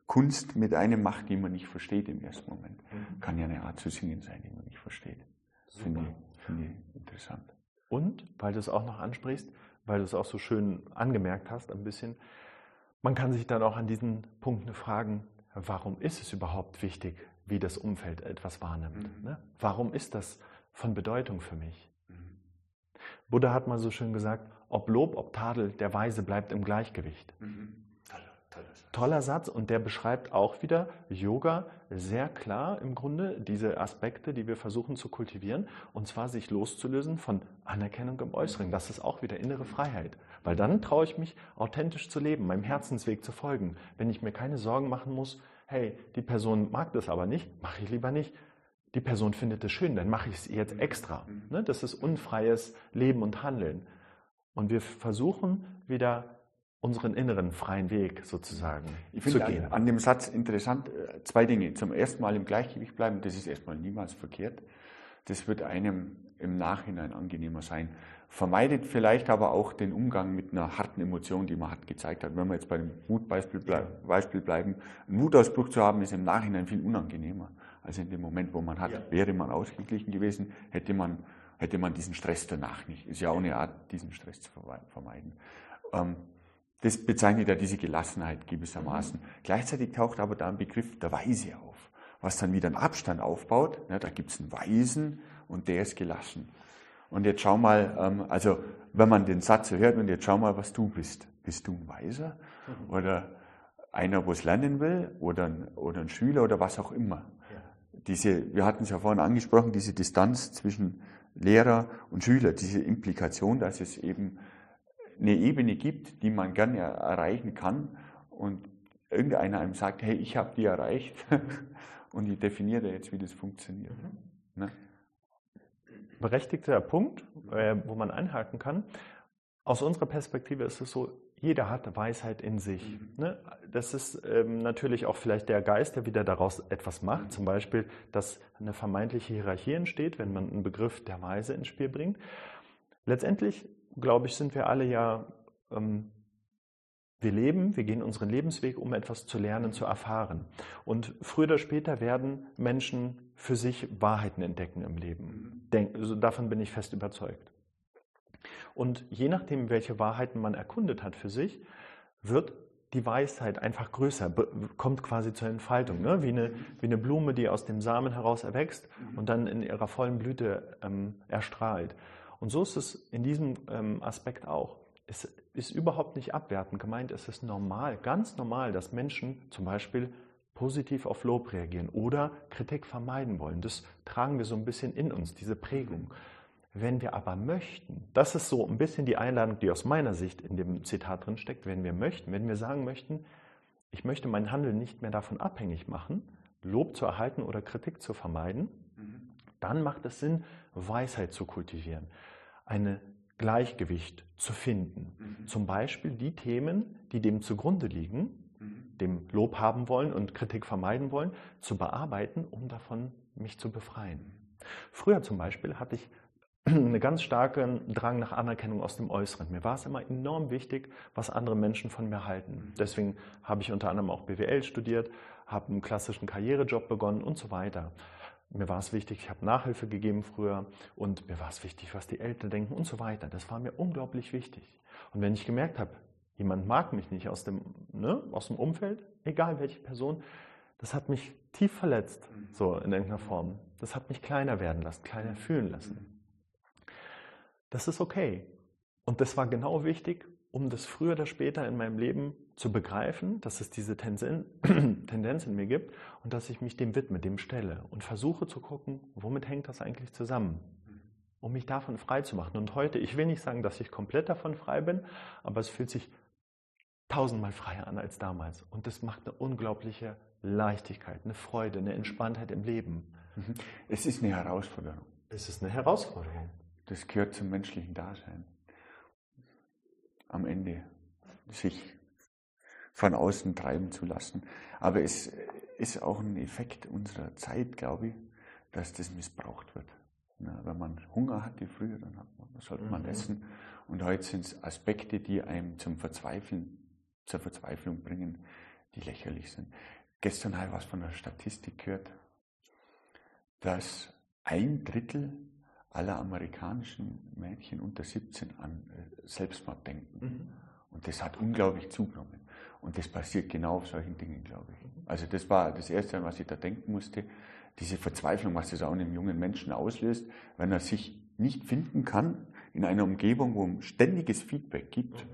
Kunst mit einem macht, die man nicht versteht im ersten Moment. Mhm. Kann ja eine Art zu singen sein, die man nicht versteht. Finde ich, find ich interessant. Und, weil du es auch noch ansprichst, weil du es auch so schön angemerkt hast, ein bisschen, man kann sich dann auch an diesen Punkten fragen, warum ist es überhaupt wichtig, wie das Umfeld etwas wahrnimmt? Mhm. Ne? Warum ist das von Bedeutung für mich? Buddha hat mal so schön gesagt, ob Lob, ob Tadel, der Weise bleibt im Gleichgewicht. Mhm. Toller Satz und der beschreibt auch wieder Yoga sehr klar im Grunde, diese Aspekte, die wir versuchen zu kultivieren, und zwar sich loszulösen von Anerkennung im Äußeren. Das ist auch wieder innere Freiheit, weil dann traue ich mich, authentisch zu leben, meinem Herzensweg zu folgen. Wenn ich mir keine Sorgen machen muss, hey, die Person mag das aber nicht, mache ich lieber nicht. Die Person findet es schön, dann mache ich es jetzt extra. Ne? Das ist unfreies Leben und Handeln. Und wir versuchen wieder unseren inneren freien Weg sozusagen ich zu gehen. An, an dem Satz interessant äh, zwei Dinge. Zum ersten Mal im Gleichgewicht bleiben, das ist erstmal niemals verkehrt. Das wird einem im Nachhinein angenehmer sein. Vermeidet vielleicht aber auch den Umgang mit einer harten Emotion, die man hat gezeigt hat. Wenn wir jetzt bei dem Mutbeispiel Beispiel bleiben, einen Wutausbruch zu haben, ist im Nachhinein viel unangenehmer als in dem Moment, wo man hat. Ja. Wäre man ausgeglichen gewesen, hätte man, hätte man diesen Stress danach nicht. Ist ja auch eine Art, diesen Stress zu vermeiden. Ähm, das bezeichnet ja diese Gelassenheit gewissermaßen. Mhm. Gleichzeitig taucht aber da ein Begriff der Weise auf, was dann wieder einen Abstand aufbaut. Ja, da gibt es einen Weisen und der ist gelassen. Und jetzt schau mal, ähm, also wenn man den Satz hört und jetzt schau mal, was du bist. Bist du ein Weiser mhm. oder einer, wo es lernen will oder ein, oder ein Schüler oder was auch immer? Ja. Diese, wir hatten es ja vorhin angesprochen, diese Distanz zwischen Lehrer und Schüler, diese Implikation, dass es eben eine Ebene gibt, die man gerne erreichen kann und irgendeiner einem sagt, hey, ich habe die erreicht [LAUGHS] und ich definiere jetzt, wie das funktioniert. Mhm. Ne? Berechtigter Punkt, äh, wo man einhaken kann. Aus unserer Perspektive ist es so, jeder hat Weisheit in sich. Mhm. Ne? Das ist ähm, natürlich auch vielleicht der Geist, der wieder daraus etwas macht. Mhm. Zum Beispiel, dass eine vermeintliche Hierarchie entsteht, wenn man einen Begriff der Weise ins Spiel bringt. Letztendlich glaube ich, sind wir alle ja, ähm, wir leben, wir gehen unseren Lebensweg, um etwas zu lernen, zu erfahren. Und früher oder später werden Menschen für sich Wahrheiten entdecken im Leben. Denk, also davon bin ich fest überzeugt. Und je nachdem, welche Wahrheiten man erkundet hat für sich, wird die Weisheit einfach größer, kommt quasi zur Entfaltung, ne? wie, eine, wie eine Blume, die aus dem Samen heraus erwächst und dann in ihrer vollen Blüte ähm, erstrahlt. Und so ist es in diesem ähm, Aspekt auch. Es ist überhaupt nicht abwertend gemeint, es ist normal, ganz normal, dass Menschen zum Beispiel positiv auf Lob reagieren oder Kritik vermeiden wollen. Das tragen wir so ein bisschen in uns, diese Prägung. Wenn wir aber möchten, das ist so ein bisschen die Einladung, die aus meiner Sicht in dem Zitat drin steckt, wenn wir möchten, wenn wir sagen möchten, ich möchte mein Handeln nicht mehr davon abhängig machen, Lob zu erhalten oder Kritik zu vermeiden, mhm dann macht es Sinn, Weisheit zu kultivieren, ein Gleichgewicht zu finden. Mhm. Zum Beispiel die Themen, die dem zugrunde liegen, mhm. dem Lob haben wollen und Kritik vermeiden wollen, zu bearbeiten, um davon mich zu befreien. Früher zum Beispiel hatte ich [CLEARS THROAT] einen ganz starken Drang nach Anerkennung aus dem Äußeren. Mir war es immer enorm wichtig, was andere Menschen von mir halten. Mhm. Deswegen habe ich unter anderem auch BWL studiert, habe einen klassischen Karrierejob begonnen und so weiter. Mir war es wichtig, ich habe Nachhilfe gegeben früher und mir war es wichtig, was die Eltern denken und so weiter. Das war mir unglaublich wichtig. Und wenn ich gemerkt habe, jemand mag mich nicht aus dem, ne, aus dem Umfeld, egal welche Person, das hat mich tief verletzt, so in irgendeiner Form. Das hat mich kleiner werden lassen, kleiner fühlen lassen. Das ist okay. Und das war genau wichtig, um das früher oder später in meinem Leben zu begreifen, dass es diese [CLEARS THROAT] Tendenz in mir gibt und dass ich mich dem widme, dem stelle und versuche zu gucken, womit hängt das eigentlich zusammen, um mich davon frei zu machen. Und heute, ich will nicht sagen, dass ich komplett davon frei bin, aber es fühlt sich tausendmal freier an als damals. Und das macht eine unglaubliche Leichtigkeit, eine Freude, eine Entspanntheit im Leben. Mhm. Es ist eine Herausforderung. Es ist eine Herausforderung. Das gehört zum menschlichen Dasein am Ende sich von außen treiben zu lassen. Aber es ist auch ein Effekt unserer Zeit, glaube ich, dass das missbraucht wird. Na, wenn man Hunger hatte früher, dann man, sollte man mhm. essen. Und heute sind es Aspekte, die einem zum Verzweifeln, zur Verzweiflung bringen, die lächerlich sind. Gestern habe ich was von der Statistik gehört, dass ein Drittel aller amerikanischen Mädchen unter 17 an äh, Selbstmord denken. Mhm. Und das hat unglaublich zugenommen. Und das passiert genau auf solchen Dingen, glaube ich. Also das war das Erste, was ich da denken musste. Diese Verzweiflung, was das auch in einem jungen Menschen auslöst, wenn er sich nicht finden kann in einer Umgebung, wo es ständiges Feedback gibt. Mhm.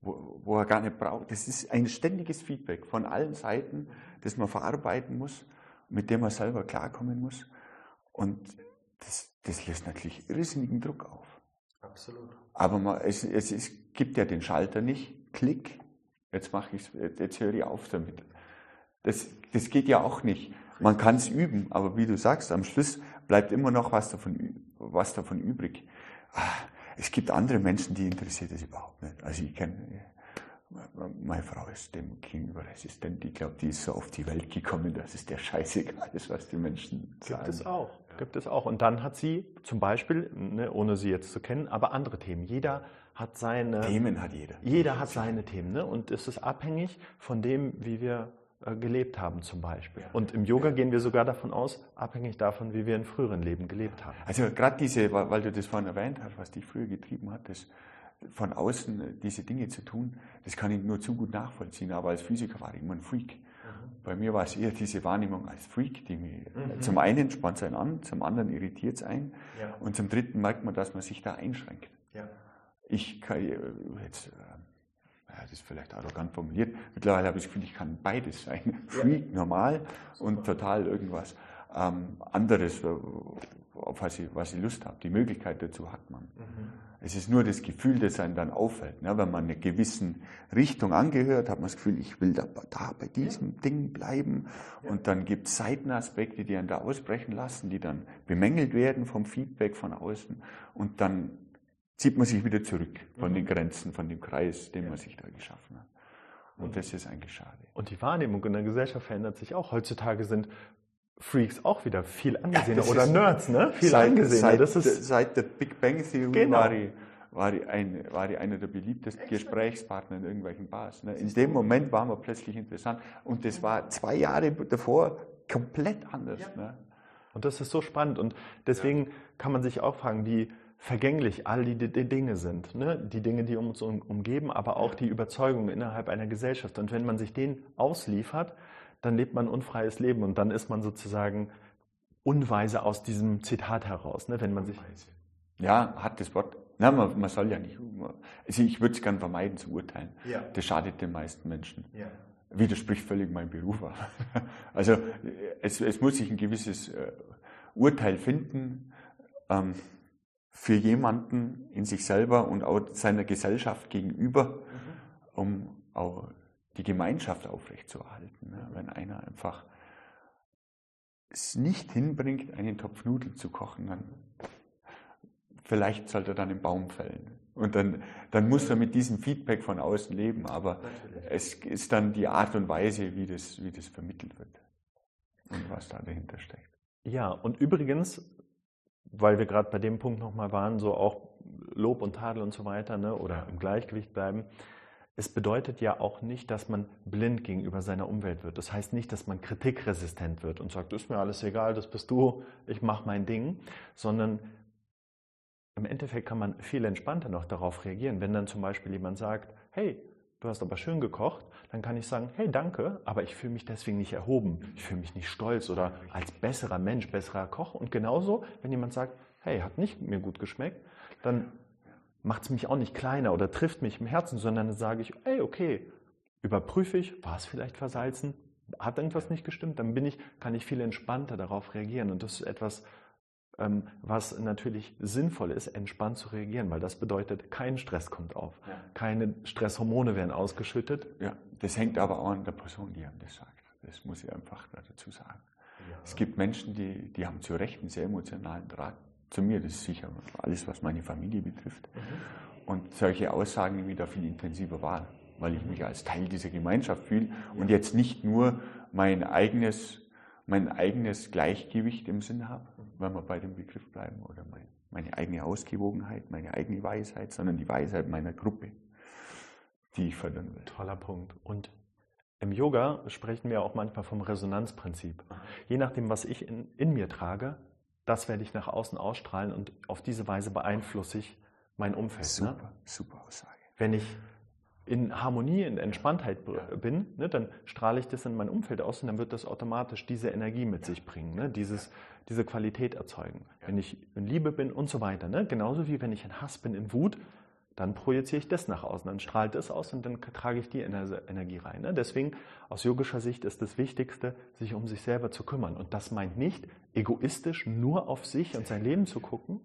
wo, wo er gar nicht braucht. Das ist ein ständiges Feedback von allen Seiten, das man verarbeiten muss, mit dem man selber klarkommen muss. Und das, das lässt natürlich irrsinnigen Druck auf. Absolut. Aber man, es, es, es gibt ja den Schalter nicht, Klick, jetzt mache ich jetzt höre ich auf damit. Das, das geht ja auch nicht. Man kann es üben, aber wie du sagst, am Schluss bleibt immer noch was davon, was davon übrig. Ah, es gibt andere Menschen, die interessiert das überhaupt nicht. Also ich kenne, meine Frau ist dem gegenüber resistent. Ich glaube, die ist so auf die Welt gekommen, dass es der scheißegal ist, was die Menschen sagen. Gibt es auch. Gibt es auch. Und dann hat sie zum Beispiel, ne, ohne sie jetzt zu kennen, aber andere Themen. Jeder hat seine Themen hat jeder. Jeder hat seine Themen. Ne? Und es ist abhängig von dem, wie wir äh, gelebt haben zum Beispiel. Und im Yoga gehen wir sogar davon aus, abhängig davon, wie wir in früheren Leben gelebt haben. Also gerade diese, weil du das vorhin erwähnt hast, was dich früher getrieben hat, das von außen äh, diese Dinge zu tun, das kann ich nur zu gut nachvollziehen. Aber als Physiker war ich immer ein Freak. Mhm. Bei mir war es eher diese Wahrnehmung als Freak, die mich mhm. zum einen spannt es einen an, zum anderen irritiert es ein ja. und zum dritten merkt man, dass man sich da einschränkt. Ja. Ich kann äh, jetzt ja, das ist vielleicht arrogant formuliert, mittlerweile habe ich das Gefühl, ich kann beides sein. Freak, normal und total irgendwas ähm, anderes, auf was ich, was ich Lust habe. Die Möglichkeit dazu hat man. Mhm. Es ist nur das Gefühl, das einem dann auffällt. Ne? Wenn man einer gewissen Richtung angehört, hat man das Gefühl, ich will da, da bei diesem ja. Ding bleiben. Ja. Und dann gibt es Seitenaspekte, die einen da ausbrechen lassen, die dann bemängelt werden vom Feedback von außen. Und dann zieht man sich wieder zurück von mhm. den Grenzen, von dem Kreis, den man sich da geschaffen hat. Und das ist eigentlich schade. Und die Wahrnehmung in der Gesellschaft verändert sich auch. Heutzutage sind Freaks auch wieder viel angesehener ja, oder Nerds, ne? Viel seit, angesehener. Seit, ist seit der Big Bang Theory genau. war, die, war, die ein, war die einer der beliebtesten? Gesprächspartner in irgendwelchen Bars. Ne? In dem Moment waren wir plötzlich interessant. Und das war zwei Jahre davor komplett anders. Ja. Ne? Und das ist so spannend. Und deswegen ja. kann man sich auch fragen, wie vergänglich all die, die Dinge sind. Ne? Die Dinge, die uns umgeben, aber auch die Überzeugungen innerhalb einer Gesellschaft. Und wenn man sich denen ausliefert, dann lebt man unfreies Leben und dann ist man sozusagen unweise aus diesem Zitat heraus. Ne? Wenn man sich ja, hat das Wort. Na, man, man soll ja nicht. Also ich würde es gern vermeiden zu urteilen. Ja. Das schadet den meisten Menschen. Ja. Widerspricht völlig meinem Beruf. [LAUGHS] Also es, es muss sich ein gewisses äh, Urteil finden. Ähm, für jemanden in sich selber und auch seiner Gesellschaft gegenüber, mhm. um auch die Gemeinschaft aufrechtzuerhalten. Ne? Wenn einer einfach es nicht hinbringt, einen Topf Nudeln zu kochen, dann vielleicht sollte er dann einen Baum fällen. Und dann, dann muss er mit diesem Feedback von außen leben, aber Natürlich. es ist dann die Art und Weise, wie das, wie das vermittelt wird und was da dahinter steckt. Ja, und übrigens, weil wir gerade bei dem Punkt nochmal waren, so auch Lob und Tadel und so weiter, ne, oder im Gleichgewicht bleiben. Es bedeutet ja auch nicht, dass man blind gegenüber seiner Umwelt wird. Das heißt nicht, dass man kritikresistent wird und sagt, ist mir alles egal, das bist du, ich mache mein Ding, sondern im Endeffekt kann man viel entspannter noch darauf reagieren. Wenn dann zum Beispiel jemand sagt, hey, du hast aber schön gekocht, dann kann ich sagen, hey, danke, aber ich fühle mich deswegen nicht erhoben, ich fühle mich nicht stolz oder als besserer Mensch, besserer Koch. Und genauso, wenn jemand sagt, hey, hat nicht mir gut geschmeckt, dann macht es mich auch nicht kleiner oder trifft mich im Herzen, sondern dann sage ich, hey, okay, überprüfe ich, war es vielleicht versalzen, hat irgendwas nicht gestimmt, dann bin ich, kann ich viel entspannter darauf reagieren. Und das ist etwas, was natürlich sinnvoll ist, entspannt zu reagieren, weil das bedeutet, kein Stress kommt auf, ja. keine Stresshormone werden ausgeschüttet. Ja, das hängt aber auch an der Person, die einem das sagt. Das muss ich einfach dazu sagen. Ja. Es gibt Menschen, die, die haben zu Recht einen sehr emotionalen Draht zu mir. Das ist sicher alles, was meine Familie betrifft. Mhm. Und solche Aussagen nehme ich da viel intensiver wahr, weil ich mich als Teil dieser Gemeinschaft fühle und jetzt nicht nur mein eigenes mein eigenes Gleichgewicht im Sinn habe, wenn wir bei dem Begriff bleiben, oder mein, meine eigene Ausgewogenheit, meine eigene Weisheit, sondern die Weisheit meiner Gruppe, die ich fördern will. Toller Punkt. Und im Yoga sprechen wir auch manchmal vom Resonanzprinzip. Je nachdem, was ich in, in mir trage, das werde ich nach außen ausstrahlen und auf diese Weise beeinflusse ich mein Umfeld. Super, ne? super Aussage. Wenn ich in Harmonie, in Entspanntheit bin, ne, dann strahle ich das in mein Umfeld aus und dann wird das automatisch diese Energie mit sich bringen, ne, dieses, diese Qualität erzeugen. Wenn ich in Liebe bin und so weiter. Ne, genauso wie wenn ich in Hass bin, in Wut, dann projiziere ich das nach außen, dann strahlt das aus und dann trage ich die Energie rein. Ne? Deswegen aus yogischer Sicht ist das Wichtigste, sich um sich selber zu kümmern. Und das meint nicht egoistisch nur auf sich und sein Leben zu gucken,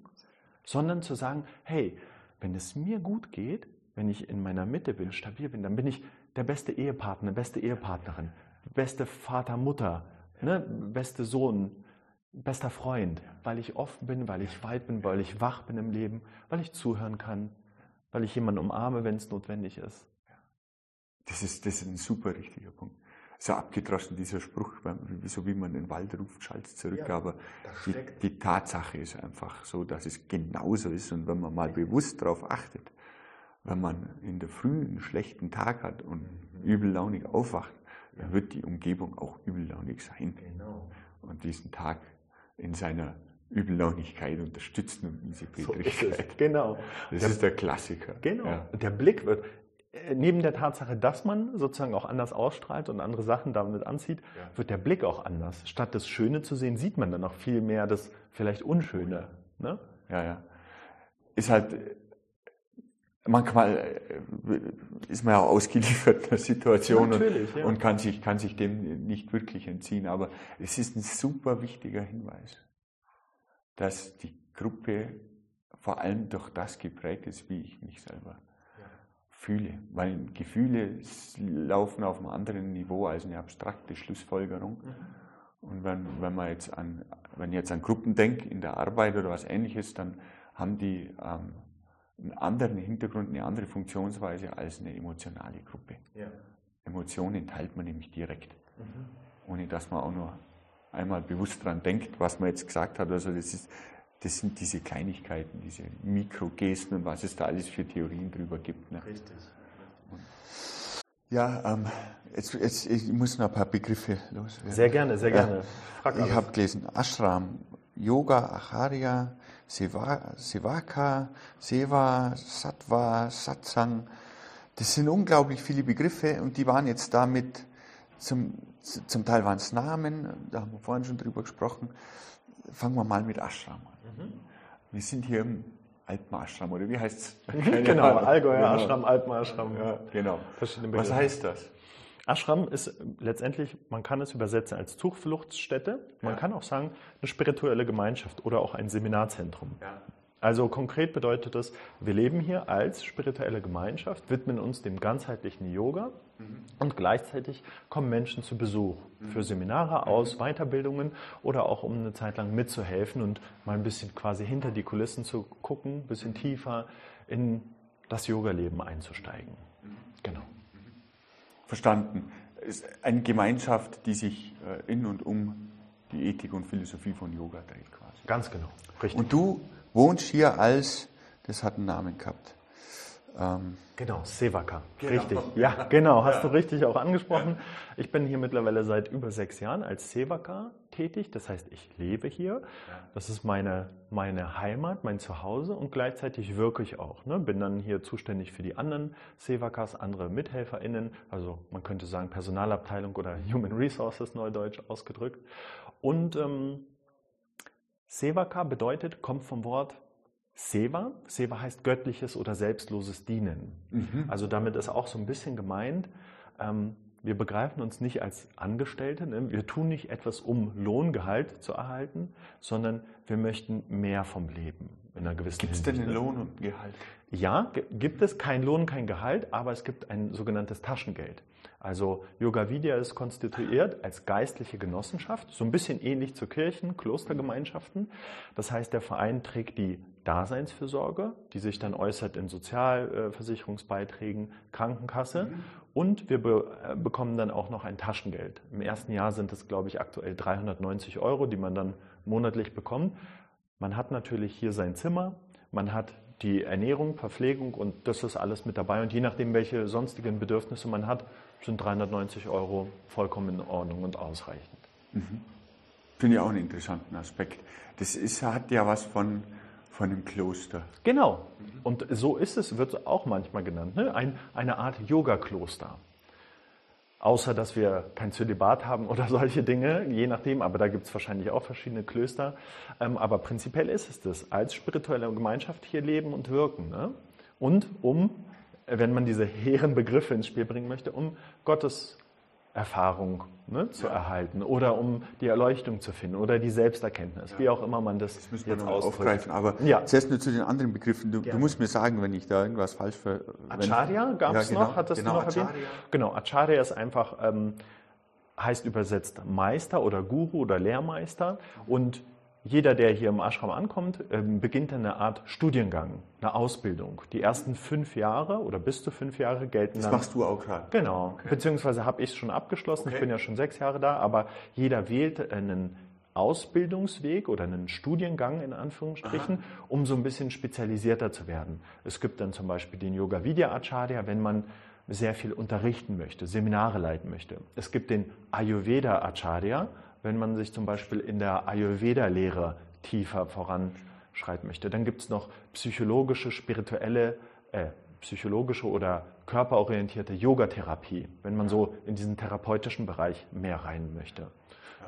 sondern zu sagen, hey, wenn es mir gut geht, wenn ich in meiner Mitte bin, stabil bin, dann bin ich der beste Ehepartner, beste Ehepartnerin, beste Vater, Mutter, ne, beste Sohn, bester Freund, weil ich offen bin, weil ich weit bin, weil ich wach bin im Leben, weil ich zuhören kann, weil ich jemanden umarme, wenn es notwendig ist. Das ist, das ist ein super richtiger Punkt. So abgedroschen dieser Spruch, so wie man den Wald ruft, schallt zurück. Ja, aber die, die, Tatsache ist einfach so, dass es genauso ist. Und wenn man mal bewusst darauf achtet, wenn man in der Früh einen schlechten Tag hat und mhm. übellaunig aufwacht, dann wird die Umgebung auch übellaunig sein. Genau. Und diesen Tag in seiner Übellaunigkeit unterstützen und diese Petrigkeit. So genau. Das der, ist der Klassiker. Genau. Ja. Der Blick wird, äh, neben der Tatsache, dass man sozusagen auch anders ausstrahlt und andere Sachen damit anzieht, ja. wird der Blick auch anders. Statt das Schöne zu sehen, sieht man dann auch viel mehr das vielleicht Unschöne. Ne? Ja, ja. Ist halt, manchmal äh, ist man ja auch ausgeliefert der Situation und, ja. und, kann, sich, kann sich dem nicht wirklich entziehen. Aber es ist ein super wichtiger Hinweis, dass die Gruppe vor allem durch das geprägt ist, wie ich mich selber ja. fühle. Weil Gefühle laufen auf einem anderen Niveau als eine abstrakte Schlussfolgerung. Mhm. Und wenn, wenn man jetzt an, wenn ich jetzt an Gruppen denke in der Arbeit oder was ähnliches, dann haben die ähm, einen anderen Hintergrund, eine andere Funktionsweise als eine emotionale Gruppe. Ja. Emotionen teilt man nämlich direkt, mhm. ohne dass man auch nur einmal bewusst daran denkt, was man jetzt gesagt hat. Also das, ist, das sind diese Kleinigkeiten, diese Mikrogesten und was es da alles für Theorien drüber gibt. Ne? Richtig. Ja, ähm, jetzt, jetzt, ich muss noch ein paar Begriffe loswerden. Sehr gerne, sehr gerne. Frag ich habe gelesen, Ashram, Yoga, Acharya, Sevaka, Seva, Sattva, Satsang. Das sind unglaublich viele Begriffe und die waren jetzt damit, zum, zum Teil waren es Namen, da haben wir vorhin schon drüber gesprochen. Fangen wir mal mit Ashram an. Mhm. Wir sind hier im Alpen-Ashram, oder wie heißt es? [LAUGHS] genau, Allgäuer genau. Ashram, Alpen-Ashram. Ja, genau. Was heißt das? Ashram ist letztendlich, man kann es übersetzen als Zufluchtsstätte, man ja. kann auch sagen, eine spirituelle Gemeinschaft oder auch ein Seminarzentrum. Ja. Also konkret bedeutet das, wir leben hier als spirituelle Gemeinschaft, widmen uns dem ganzheitlichen Yoga mhm. und gleichzeitig kommen Menschen zu Besuch mhm. für Seminare aus, mhm. Weiterbildungen oder auch um eine Zeit lang mitzuhelfen und mal ein bisschen quasi hinter die Kulissen zu gucken, ein bisschen tiefer in das Yoga-Leben einzusteigen. Mhm. Genau verstanden. Es ist eine Gemeinschaft, die sich äh, in und um die Ethik und Philosophie von Yoga dreht quasi. Ganz genau, richtig. Und du wohnst hier als, das hat einen Namen gehabt, ähm, genau, Sevaka. Genau. Richtig. Ja, genau, hast du richtig auch angesprochen. Ich bin hier mittlerweile seit über sechs Jahren als Sevaka tätig. Das heißt, ich lebe hier. Das ist meine, meine Heimat, mein Zuhause und gleichzeitig wirke ich auch. Ne? Bin dann hier zuständig für die anderen Sevakas, andere MithelferInnen. Also man könnte sagen Personalabteilung oder [LAUGHS] Human Resources neudeutsch ausgedrückt. Und ähm, Sevaka bedeutet, kommt vom Wort Seva. Seva heißt göttliches oder selbstloses Dienen. Mhm. Also damit ist auch so ein bisschen gemeint, ähm, wir begreifen uns nicht als Angestellte, ne? wir tun nicht etwas, um Lohngehalt zu erhalten, sondern wir möchten mehr vom Leben in einer gewissen Gibt es denn einen ne? Lohn und Gehalt? Ja, gibt es kein Lohn, kein Gehalt, aber es gibt ein sogenanntes Taschengeld. Also Yoga Vidya ist konstituiert als geistliche Genossenschaft, so ein bisschen ähnlich zu Kirchen, Klostergemeinschaften. Das heißt, der Verein trägt die Daseinsfürsorge, die sich dann äußert in Sozialversicherungsbeiträgen, Krankenkasse. Mhm. Und wir be äh, bekommen dann auch noch ein Taschengeld. Im ersten Jahr sind es, glaube ich, aktuell 390 Euro, die man dann monatlich bekommt. Man hat natürlich hier sein Zimmer, man hat die Ernährung, Verpflegung und das ist alles mit dabei. Und je nachdem, welche sonstigen Bedürfnisse man hat, sind 390 Euro vollkommen in Ordnung und ausreichend. Mhm. Finde ich auch einen interessanten Aspekt. Das ist, hat ja was von, von einem Kloster. Genau. Und so ist es, wird es auch manchmal genannt. Ne? Ein, eine Art Yoga-Kloster. Außer, dass wir kein Zölibat haben oder [LAUGHS] solche Dinge, je nachdem, aber da gibt es wahrscheinlich auch verschiedene Klöster. Ähm, aber prinzipiell ist es das, als spirituelle Gemeinschaft hier leben und wirken. Ne? Und um, wenn man diese hehren Begriffe ins Spiel bringen möchte, um Gottes Erfahrung ne, zu ja. erhalten oder um die Erleuchtung zu finden oder die Selbsterkenntnis, ja. wie auch immer man das, das jetzt aufgreifen. Aber ja. zuerst nur zu den anderen Begriffen. Du, du, musst mir sagen, wenn ich da irgendwas falsch ver... Acharya gab es genau, noch, hattest genau, du noch Acharya. erwähnt? Genau, Acharya ist einfach, ähm, heißt übersetzt Meister oder Guru oder Lehrmeister und jeder, der hier im Ashram ankommt, ähm, beginnt eine Art Studiengang, eine Ausbildung. Die ersten fünf Jahre oder bis zu fünf Jahre gelten das dann. Das machst du auch gerade. Genau. Okay. Beziehungsweise habe ich es schon abgeschlossen. Okay. Ich bin ja schon sechs Jahre da, aber jeder wählt einen Ausbildungsweg oder einen Studiengang in Anführungsstrichen, Aha. um so ein bisschen spezialisierter zu werden. Es gibt dann zum Beispiel den Yoga Vidya Acharya, wenn man sehr viel unterrichten möchte, Seminare leiten möchte. Es gibt den Ayurveda Acharya, wenn man sich zum Beispiel in der Ayurveda-Lehre tiefer voranschreiten möchte. Dann gibt es noch psychologische, spirituelle, äh, psychologische oder körperorientierte Yogatherapie, wenn man so in diesen therapeutischen Bereich mehr rein möchte.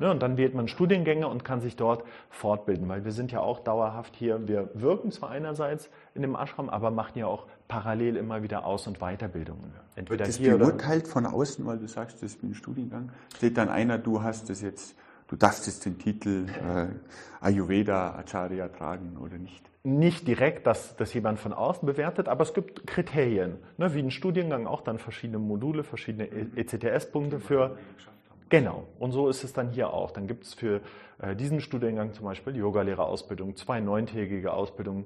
Ne, und dann wählt man Studiengänge und kann sich dort fortbilden, weil wir sind ja auch dauerhaft hier. Wir wirken zwar einerseits in dem Ashram, aber machen ja auch parallel immer wieder Aus- und Weiterbildungen. Entweder Wird das hier beurteilt von außen, weil du sagst, das ist ein Studiengang? Steht dann einer, du hast das jetzt du darfst jetzt den Titel äh, Ayurveda Acharya tragen oder nicht? Nicht direkt, dass das jemand von außen bewertet, aber es gibt Kriterien, ne, wie ein Studiengang auch dann verschiedene Module, verschiedene ECTS-Punkte für. Genau, und so ist es dann hier auch. Dann gibt es für äh, diesen Studiengang zum Beispiel Yogalehrerausbildung, zwei neuntägige Ausbildungen,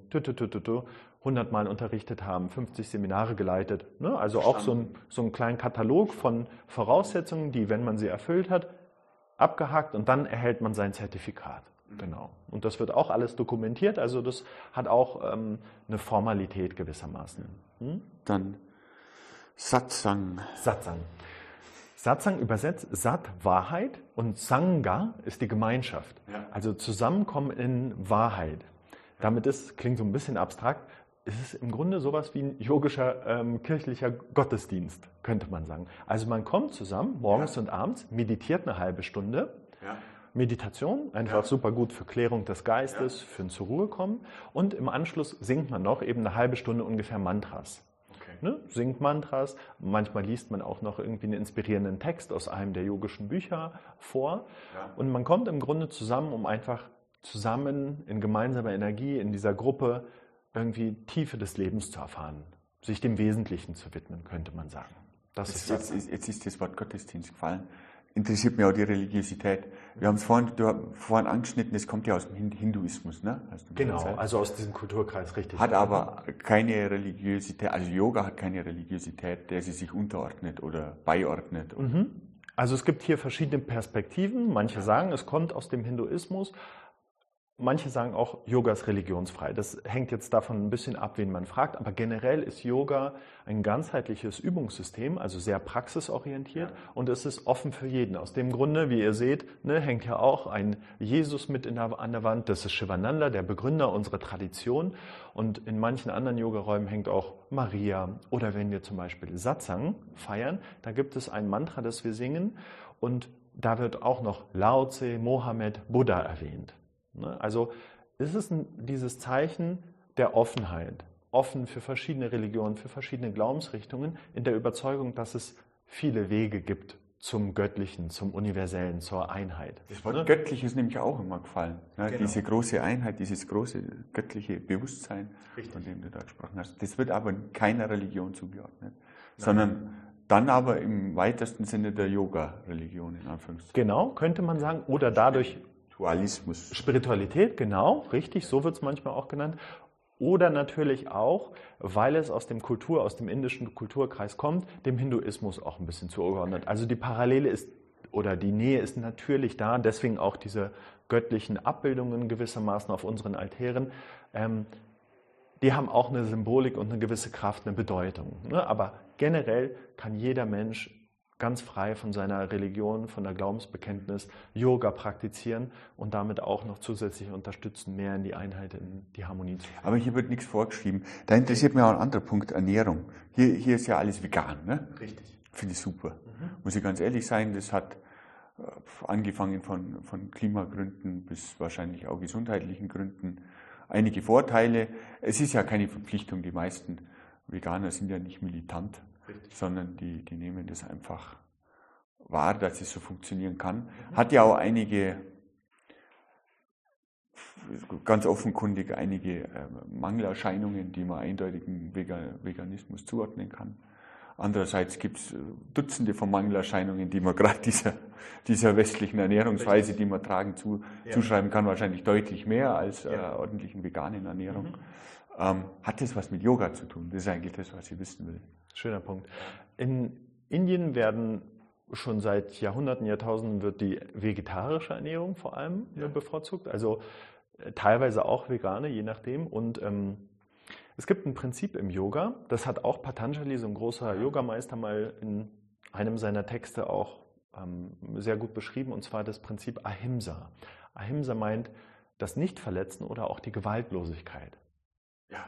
100 Mal unterrichtet haben, 50 Seminare geleitet. Ne? Also auch so ein, so einen kleinen Katalog von Voraussetzungen, die, wenn man sie erfüllt hat, abgehakt und dann erhält man sein Zertifikat. Mhm. Genau. Und das wird auch alles dokumentiert, also das hat auch ähm, eine Formalität gewissermaßen. Hm? Dann Satsang. Satsang. Satsang übersetzt Sat Wahrheit und Sangha ist die Gemeinschaft. Ja. Also Zusammenkommen in Wahrheit. Damit ist, klingt so ein bisschen abstrakt, es ist im Grunde sowas wie ein yogischer ähm, kirchlicher Gottesdienst, könnte man sagen. Also man kommt zusammen morgens ja. und abends, meditiert eine halbe Stunde. Ja. Meditation, einfach ja. super gut für Klärung des Geistes, für ein zur Ruhe kommen. Und im Anschluss singt man noch eben eine halbe Stunde ungefähr Mantras. Okay. Ne? Singt Mantras, manchmal liest man auch noch irgendwie einen inspirierenden Text aus einem der yogischen Bücher vor. Und man kommt im Grunde zusammen, um einfach zusammen in gemeinsamer Energie in dieser Gruppe irgendwie Tiefe des Lebens zu erfahren, sich dem Wesentlichen zu widmen, könnte man sagen. Das jetzt, ist jetzt, jetzt ist das Wort Gottesdienst gefallen. Interessiert mich auch die Religiosität. Wir haben es vorhin, du, vorhin angeschnitten, es kommt ja aus dem Hinduismus, ne? Genau, also aus diesem Kulturkreis, richtig. Hat aber keine Religiosität, also Yoga hat keine Religiosität, der sie sich unterordnet oder beiordnet. Mhm. Also es gibt hier verschiedene Perspektiven. Manche sagen, es kommt aus dem Hinduismus, Manche sagen auch, Yoga ist religionsfrei. Das hängt jetzt davon ein bisschen ab, wen man fragt. Aber generell ist Yoga ein ganzheitliches Übungssystem, also sehr praxisorientiert ja. und es ist offen für jeden. Aus dem Grunde, wie ihr seht, ne, hängt ja auch ein Jesus mit der, an der Wand. Das ist Shivananda, der Begründer unserer Tradition. Und in manchen anderen Yogaräumen hängt auch Maria. Oder wenn wir zum Beispiel Satsang feiern, da gibt es ein Mantra, das wir singen und da wird auch noch Lao Tse, Mohammed, Buddha erwähnt. Ne? Also ist es dieses Zeichen der Offenheit, offen für verschiedene Religionen, für verschiedene Glaubensrichtungen, in der Überzeugung, dass es viele Wege gibt zum Göttlichen, zum Universellen, zur Einheit. Das Wort ne? göttlich ist nämlich auch immer gefallen. Ne? Genau. Diese große Einheit, dieses große göttliche Bewusstsein, Richtig. von dem du da gesprochen hast. Das wird aber keiner Religion zugeordnet, Nein. sondern dann aber im weitesten Sinne der Yoga-Religion, in Anführungszeichen. Genau, könnte man sagen. Oder dadurch Spiritualismus. Spiritualität, genau, richtig, so wird es manchmal auch genannt. Oder natürlich auch, weil es aus dem Kultur, aus dem indischen Kulturkreis kommt, dem Hinduismus auch ein bisschen zugeordnet. Also die Parallele ist oder die Nähe ist natürlich da, deswegen auch diese göttlichen Abbildungen gewissermaßen auf unseren Altären. Ähm, die haben auch eine Symbolik und eine gewisse Kraft, eine Bedeutung. Ne? Aber generell kann jeder Mensch ganz frei von seiner Religion, von der Glaubensbekenntnis Yoga praktizieren und damit auch noch zusätzlich unterstützen, mehr in die Einheit, in die Harmonie zu kommen. Aber hier wird nichts vorgeschrieben. Da interessiert mich auch ein anderer Punkt, Ernährung. Hier, hier ist ja alles vegan, ne? Richtig. Finde ich super. Mhm. Muss ich ganz ehrlich sein, das hat äh, angefangen von, von Klimagründen bis wahrscheinlich auch gesundheitlichen Gründen einige Vorteile. Es ist ja keine Verpflichtung, die meisten Veganer sind ja nicht militant. Sondern die, die nehmen das einfach wahr, dass es so funktionieren kann. Mhm. Hat ja auch einige, ganz offenkundig einige äh, Mangelerscheinungen, die man eindeutigen Veganismus zuordnen kann. Andererseits gibt es äh, Dutzende von Mangelerscheinungen, die man [LAUGHS] gerade dieser, dieser westlichen Ernährungsweise, die man tragen, zu, ja. zuschreiben kann, wahrscheinlich deutlich mehr als äh, ja. ordentlichen veganen Ernährung. Mhm. Ähm, hat das was mit Yoga zu tun? Das ist eigentlich das, was ich wissen will. Schöner Punkt. In Indien werden schon seit Jahrhunderten, Jahrtausenden wird die vegetarische Ernährung vor allem ja. bevorzugt. Also äh, teilweise auch vegane, je nachdem. Und ähm, es gibt ein Prinzip im Yoga, das hat auch Patanjali, so ein großer Yogameister, mal in einem seiner Texte auch ähm, sehr gut beschrieben, und zwar das Prinzip Ahimsa. Ahimsa meint das Nichtverletzen oder auch die Gewaltlosigkeit. Ja.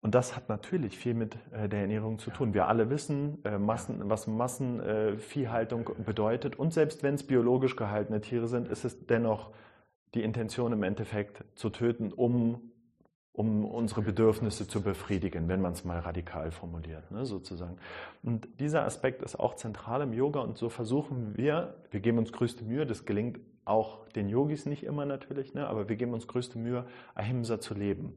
Und das hat natürlich viel mit äh, der Ernährung zu tun. Wir alle wissen, äh, Massen, was Massenviehhaltung äh, bedeutet. Und selbst wenn es biologisch gehaltene Tiere sind, ist es dennoch die Intention im Endeffekt zu töten, um um unsere Bedürfnisse zu befriedigen, wenn man es mal radikal formuliert, ne, sozusagen. Und dieser Aspekt ist auch zentral im Yoga und so versuchen wir, wir geben uns größte Mühe, das gelingt auch den Yogis nicht immer natürlich, ne, aber wir geben uns größte Mühe, Ahimsa zu leben.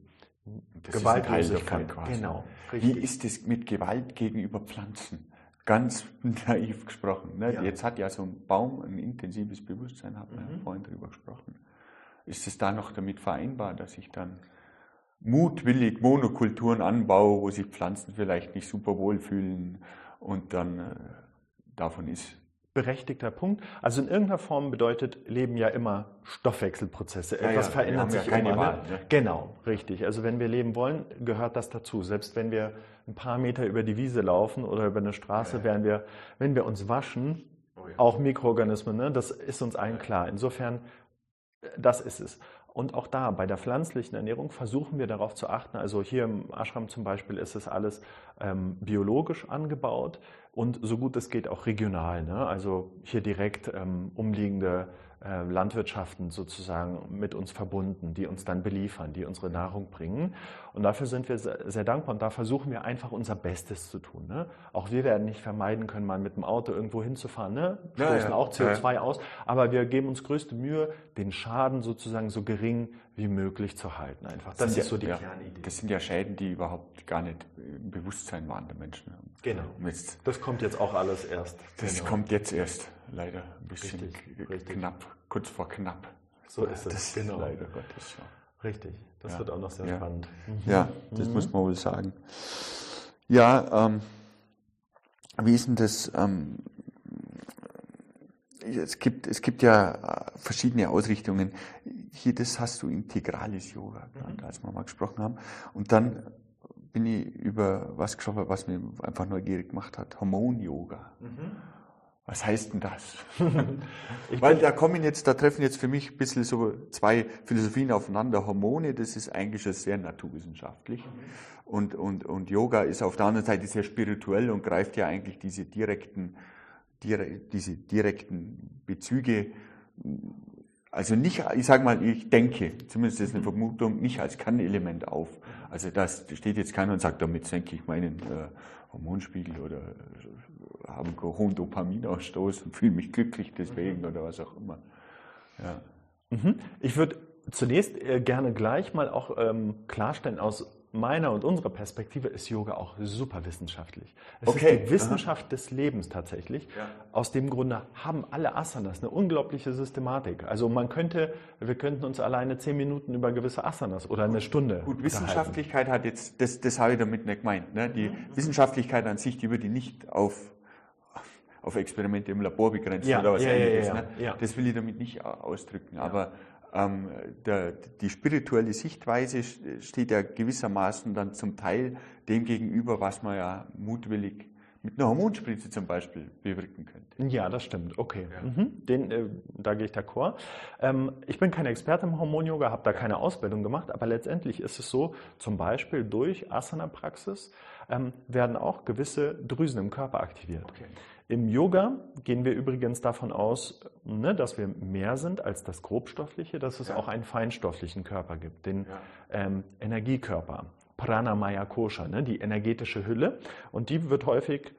Das Gewaltlosigkeit. quasi. Genau. Richtig. Wie ist es mit Gewalt gegenüber Pflanzen? Ganz [LAUGHS] naiv gesprochen. Ne? Ja. Jetzt hat ja so ein Baum ein intensives Bewusstsein, haben wir mhm. ja vorhin darüber gesprochen. Ist es da noch damit vereinbar, dass ich dann mutwillig Monokulturen anbaue, wo sich Pflanzen vielleicht nicht super wohlfühlen und dann äh, davon ist. Berechtigter Punkt. Also in irgendeiner Form bedeutet Leben ja immer Stoffwechselprozesse. Etwas ja, verändert sich ja immer. Wahl, ne? Genau, richtig. Also wenn wir leben wollen, gehört das dazu. Selbst wenn wir ein paar Meter über die Wiese laufen oder über eine Straße, werden wir, wenn wir uns waschen, oh, auch Mikroorganismen, ne? das ist uns allen klar. Insofern, äh, das ist es. Und auch da, bei der pflanzlichen Ernährung versuchen wir darauf zu achten. Also hier im Ashram zum Beispiel ist es alles ähm, biologisch angebaut und so gut es geht auch regional. Ne? Also hier direkt ähm, umliegende äh, Landwirtschaften sozusagen mit uns verbunden, die uns dann beliefern, die unsere Nahrung bringen. Und dafür sind wir sehr dankbar und da versuchen wir einfach unser Bestes zu tun. Ne? Auch wir werden nicht vermeiden können, mal mit dem Auto irgendwo hinzufahren, ne? stoßen ja, ja. auch CO2 ja. aus, aber wir geben uns größte Mühe, den Schaden sozusagen so gering wie möglich zu halten. Einfach. Das, das ist so die Kernidee. Das sind ja Schäden, die überhaupt gar nicht im Bewusstsein waren der Menschen. Genau. Jetzt, das kommt jetzt auch alles erst. Das genau. kommt jetzt erst, leider ein bisschen richtig, richtig. knapp, kurz vor knapp. So ist es. Das genau. leider Gottes. Ja. Richtig, das ja. wird auch noch sehr ja. spannend. Mhm. Ja, das mhm. muss man wohl sagen. Ja, ähm, wie ist denn das? Ähm, es gibt, es gibt ja äh, verschiedene Ausrichtungen. Hier, das hast du integrales Yoga genannt, mhm. als wir mal gesprochen haben. Und dann bin ich über was gesprochen, was mir einfach neugierig gemacht hat. Hormon-Yoga. Mhm. Was heißt denn das? [LAUGHS] Weil da kommen jetzt, da treffen jetzt für mich ein bisschen so zwei Philosophien aufeinander. Hormone, das ist eigentlich schon sehr naturwissenschaftlich. Und, und, und Yoga ist auf der anderen Seite sehr spirituell und greift ja eigentlich diese direkten, diese direkten Bezüge, also nicht, ich sage mal, ich denke, zumindest ist eine Vermutung, nicht als Kernelement auf. Also das steht jetzt keiner und sagt, damit senke ich meinen äh, Hormonspiegel oder habe einen hohen Dopaminausstoß und fühle mich glücklich deswegen mhm. oder was auch immer. Ja. Mhm. Ich würde zunächst äh, gerne gleich mal auch ähm, klarstellen, aus meiner und unserer Perspektive ist Yoga auch super wissenschaftlich. Es okay. ist die Wissenschaft Aha. des Lebens tatsächlich. Ja. Aus dem Grunde haben alle Asanas eine unglaubliche Systematik. Also man könnte, wir könnten uns alleine zehn Minuten über gewisse Asanas oder eine Stunde. Gut, Wissenschaftlichkeit hat jetzt, das, das habe ich damit nicht gemeint. Ne? Die mhm. Wissenschaftlichkeit an sich, die würde nicht auf auf Experimente im Labor begrenzt ja, oder was ja, ähnliches. Ja, ne? Das will ich damit nicht ausdrücken. Aber ähm, der, die spirituelle Sichtweise steht ja gewissermaßen dann zum Teil dem gegenüber, was man ja mutwillig mit einer Hormonspritze zum Beispiel bewirken könnte. Ja, das stimmt. Okay. Ja. Mhm. Den, äh, da gehe ich d'accord. Ähm, ich bin kein Experte im Hormon-Yoga, habe da keine Ausbildung gemacht, aber letztendlich ist es so, zum Beispiel durch Asana-Praxis ähm, werden auch gewisse Drüsen im Körper aktiviert. Okay. Im Yoga gehen wir übrigens davon aus, ne, dass wir mehr sind als das Grobstoffliche, dass es ja. auch einen feinstofflichen Körper gibt, den ja. ähm, Energiekörper. Pranamaya Kosha, ne, die energetische Hülle. Und die wird häufig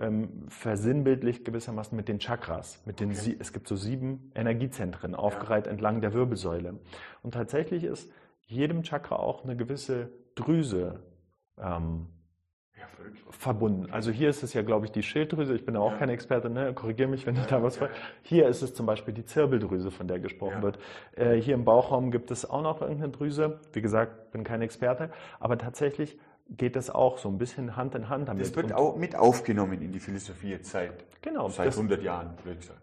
ähm, versinnbildlicht gewissermaßen mit den Chakras. Mit den okay. es gibt so sieben Energiezentren, aufgereiht ja. entlang der Wirbelsäule. Und tatsächlich ist jedem Chakra auch eine gewisse Drüse ähm, verbunden. Also hier ist es ja, glaube ich, die Schilddrüse. Ich bin ja auch ja. kein Experte, ne? korrigiere mich, wenn ich da was ja. Hier ist es zum Beispiel die Zirbeldrüse, von der gesprochen wird. Äh, hier im Bauchraum gibt es auch noch irgendeine Drüse. Wie gesagt, bin kein Experte. Aber tatsächlich geht das auch so ein bisschen Hand in Hand damit. Das wird auch mit aufgenommen in die Philosophie jetzt seit, genau, seit 100 Jahren, würde ich sagen.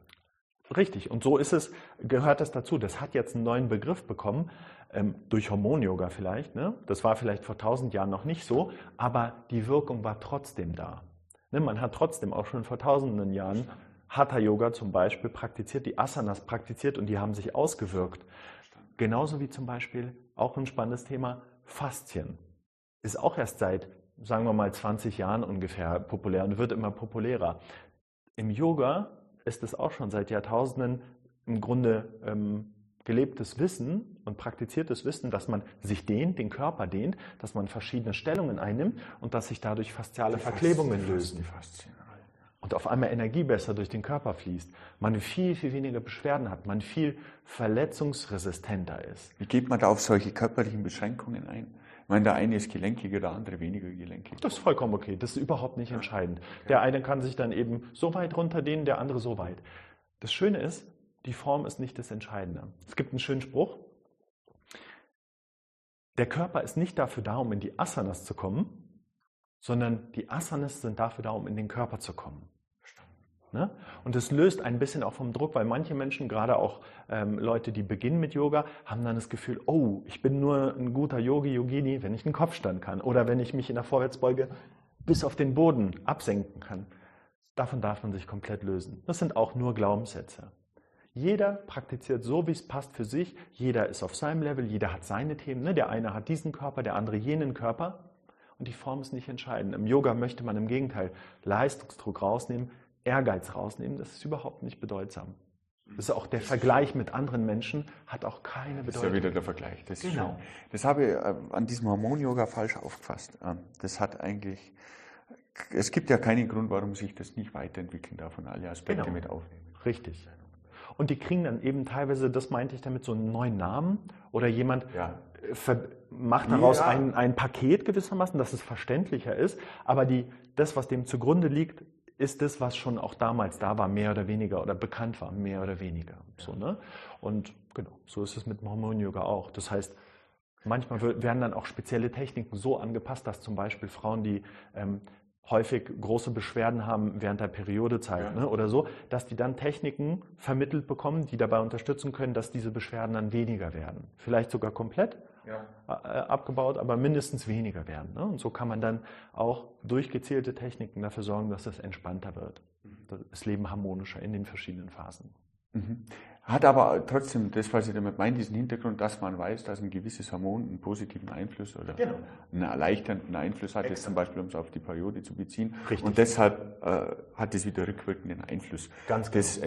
Richtig, und so ist es, gehört das dazu. Das hat jetzt einen neuen Begriff bekommen, ähm, durch Hormon-Yoga vielleicht. Ne? Das war vielleicht vor 1000 Jahren noch nicht so, aber die Wirkung war trotzdem da. Ne? Man hat trotzdem auch schon vor tausenden Jahren Hatha-Yoga zum Beispiel praktiziert, die Asanas praktiziert und die haben sich ausgewirkt. Genauso wie zum Beispiel, auch ein spannendes Thema, Faszien ist auch erst seit, sagen wir mal, 20 Jahren ungefähr populär und wird immer populärer. Im Yoga ist es auch schon seit Jahrtausenden im Grunde ähm, gelebtes Wissen und praktiziertes Wissen, dass man sich dehnt, den Körper dehnt, dass man verschiedene Stellungen einnimmt und dass sich dadurch fasziale die Verklebungen Faszien, lösen. Und auf einmal Energie besser durch den Körper fließt. Man viel, viel weniger Beschwerden hat, man viel verletzungsresistenter ist. Wie geht man da auf solche körperlichen Beschränkungen ein? Ich meine, der eine ist gelenkiger, der andere weniger gelenkig. Das ist vollkommen okay. Das ist überhaupt nicht entscheidend. Der eine kann sich dann eben so weit runterdehnen, der andere so weit. Das Schöne ist, die Form ist nicht das Entscheidende. Es gibt einen schönen Spruch. Der Körper ist nicht dafür da, um in die Asanas zu kommen, sondern die Asanas sind dafür da, um in den Körper zu kommen. Ne? Und es löst ein bisschen auch vom Druck, weil manche Menschen, gerade auch ähm, Leute, die beginnen mit Yoga, haben dann das Gefühl, oh, ich bin nur ein guter Yogi, Yogini, wenn ich einen Kopfstand kann oder wenn ich mich in der Vorwärtsbeuge bis auf den Boden absenken kann. Davon darf man sich komplett lösen. Das sind auch nur Glaubenssätze. Jeder praktiziert so, wie es passt für sich. Jeder ist auf seinem Level, jeder hat seine Themen. Ne? Der eine hat diesen Körper, der andere jenen Körper. Und die Form ist nicht entscheidend. Im Yoga möchte man im Gegenteil Leistungsdruck rausnehmen, Ehrgeiz rausnehmen, das ist überhaupt nicht bedeutsam. Das ist auch der Vergleich mit anderen Menschen hat auch keine Bedeutung. Das ist ja wieder der Vergleich. Das genau. Das habe ich äh, an diesem Hormon-Yoga falsch aufgefasst. Ähm, das hat eigentlich, es gibt ja keinen Grund, warum sich das nicht weiterentwickeln darf und alle Aspekte genau. mit aufnehmen. Richtig. Und die kriegen dann eben teilweise, das meinte ich damit, so einen neuen Namen oder jemand ja. macht daraus ja. ein, ein Paket gewissermaßen, dass es verständlicher ist, aber die, das, was dem zugrunde liegt, ist das, was schon auch damals da war, mehr oder weniger oder bekannt war, mehr oder weniger. So, ne? Und genau, so ist es mit dem Hormon-Yoga auch. Das heißt, manchmal werden dann auch spezielle Techniken so angepasst, dass zum Beispiel Frauen, die ähm, häufig große Beschwerden haben während der Periodezeit ja. ne, oder so, dass die dann Techniken vermittelt bekommen, die dabei unterstützen können, dass diese Beschwerden dann weniger werden. Vielleicht sogar komplett ja. Äh, abgebaut, aber mindestens weniger werden. Ne? Und so kann man dann auch durch gezielte Techniken dafür sorgen, dass es entspannter wird, mhm. das Leben harmonischer in den verschiedenen Phasen. Mhm. Hat aber trotzdem, das, was ich damit meine, diesen Hintergrund, dass man weiß, dass ein gewisses Hormon einen positiven Einfluss oder genau. einen erleichternden Einfluss hat, jetzt zum Beispiel, um es auf die Periode zu beziehen. Richtig. Und deshalb äh, hat es wieder rückwirkenden Einfluss. Ganz genau. Das,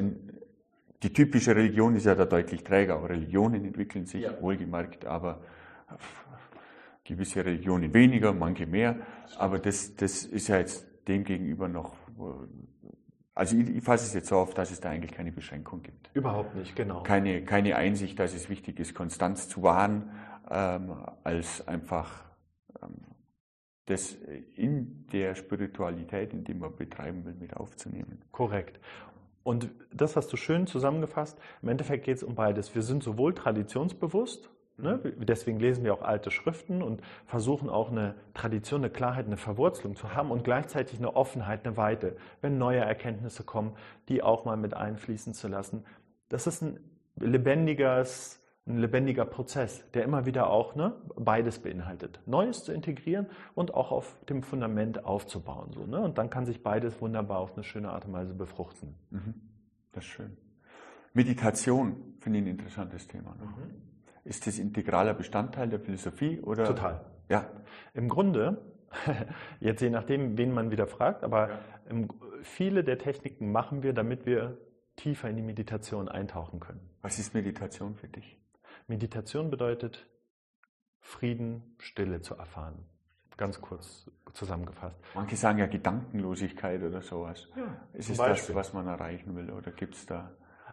die typische Religion ist ja da deutlich träger. Auch Religionen entwickeln sich, ja. wohlgemerkt, aber gewisse Religionen weniger, manche mehr. Aber das, das ist ja jetzt dem gegenüber noch also ich, ich fasse es jetzt so auf, dass es da eigentlich keine Beschränkung gibt. Überhaupt nicht, genau. Keine, keine Einsicht, dass es wichtig ist, Konstanz zu wahren, ähm, als einfach ähm, das in der Spiritualität, in die man betreiben will, mit aufzunehmen. Korrekt. Und das hast du schön zusammengefasst. Im Endeffekt geht es um beides. Wir sind sowohl traditionsbewusst, Ne? Deswegen lesen wir auch alte Schriften und versuchen auch eine Tradition, eine Klarheit, eine Verwurzelung zu haben und gleichzeitig eine Offenheit, eine Weite, wenn neue Erkenntnisse kommen, die auch mal mit einfließen zu lassen. Das ist ein lebendiges, ein lebendiger Prozess, der immer wieder auch ne, beides beinhaltet. Neues zu integrieren und auch auf dem Fundament aufzubauen. So, ne? Und dann kann sich beides wunderbar auf eine schöne Art und Weise befruchten. Mhm. Das ist schön. Meditation finde ich ein interessantes Thema. Ne? Mhm. Ist das integraler Bestandteil der Philosophie? Oder? Total. Ja. Im Grunde, [LAUGHS] jetzt je nachdem, wen man wieder fragt, aber ja. im, viele der Techniken machen wir, damit wir tiefer in die Meditation eintauchen können. Was ist Meditation für dich? Meditation bedeutet, Frieden, Stille zu erfahren. ganz kurz zusammengefasst. Manche sagen ja Gedankenlosigkeit oder sowas. Ja, ist es das, was man erreichen will oder gibt es da?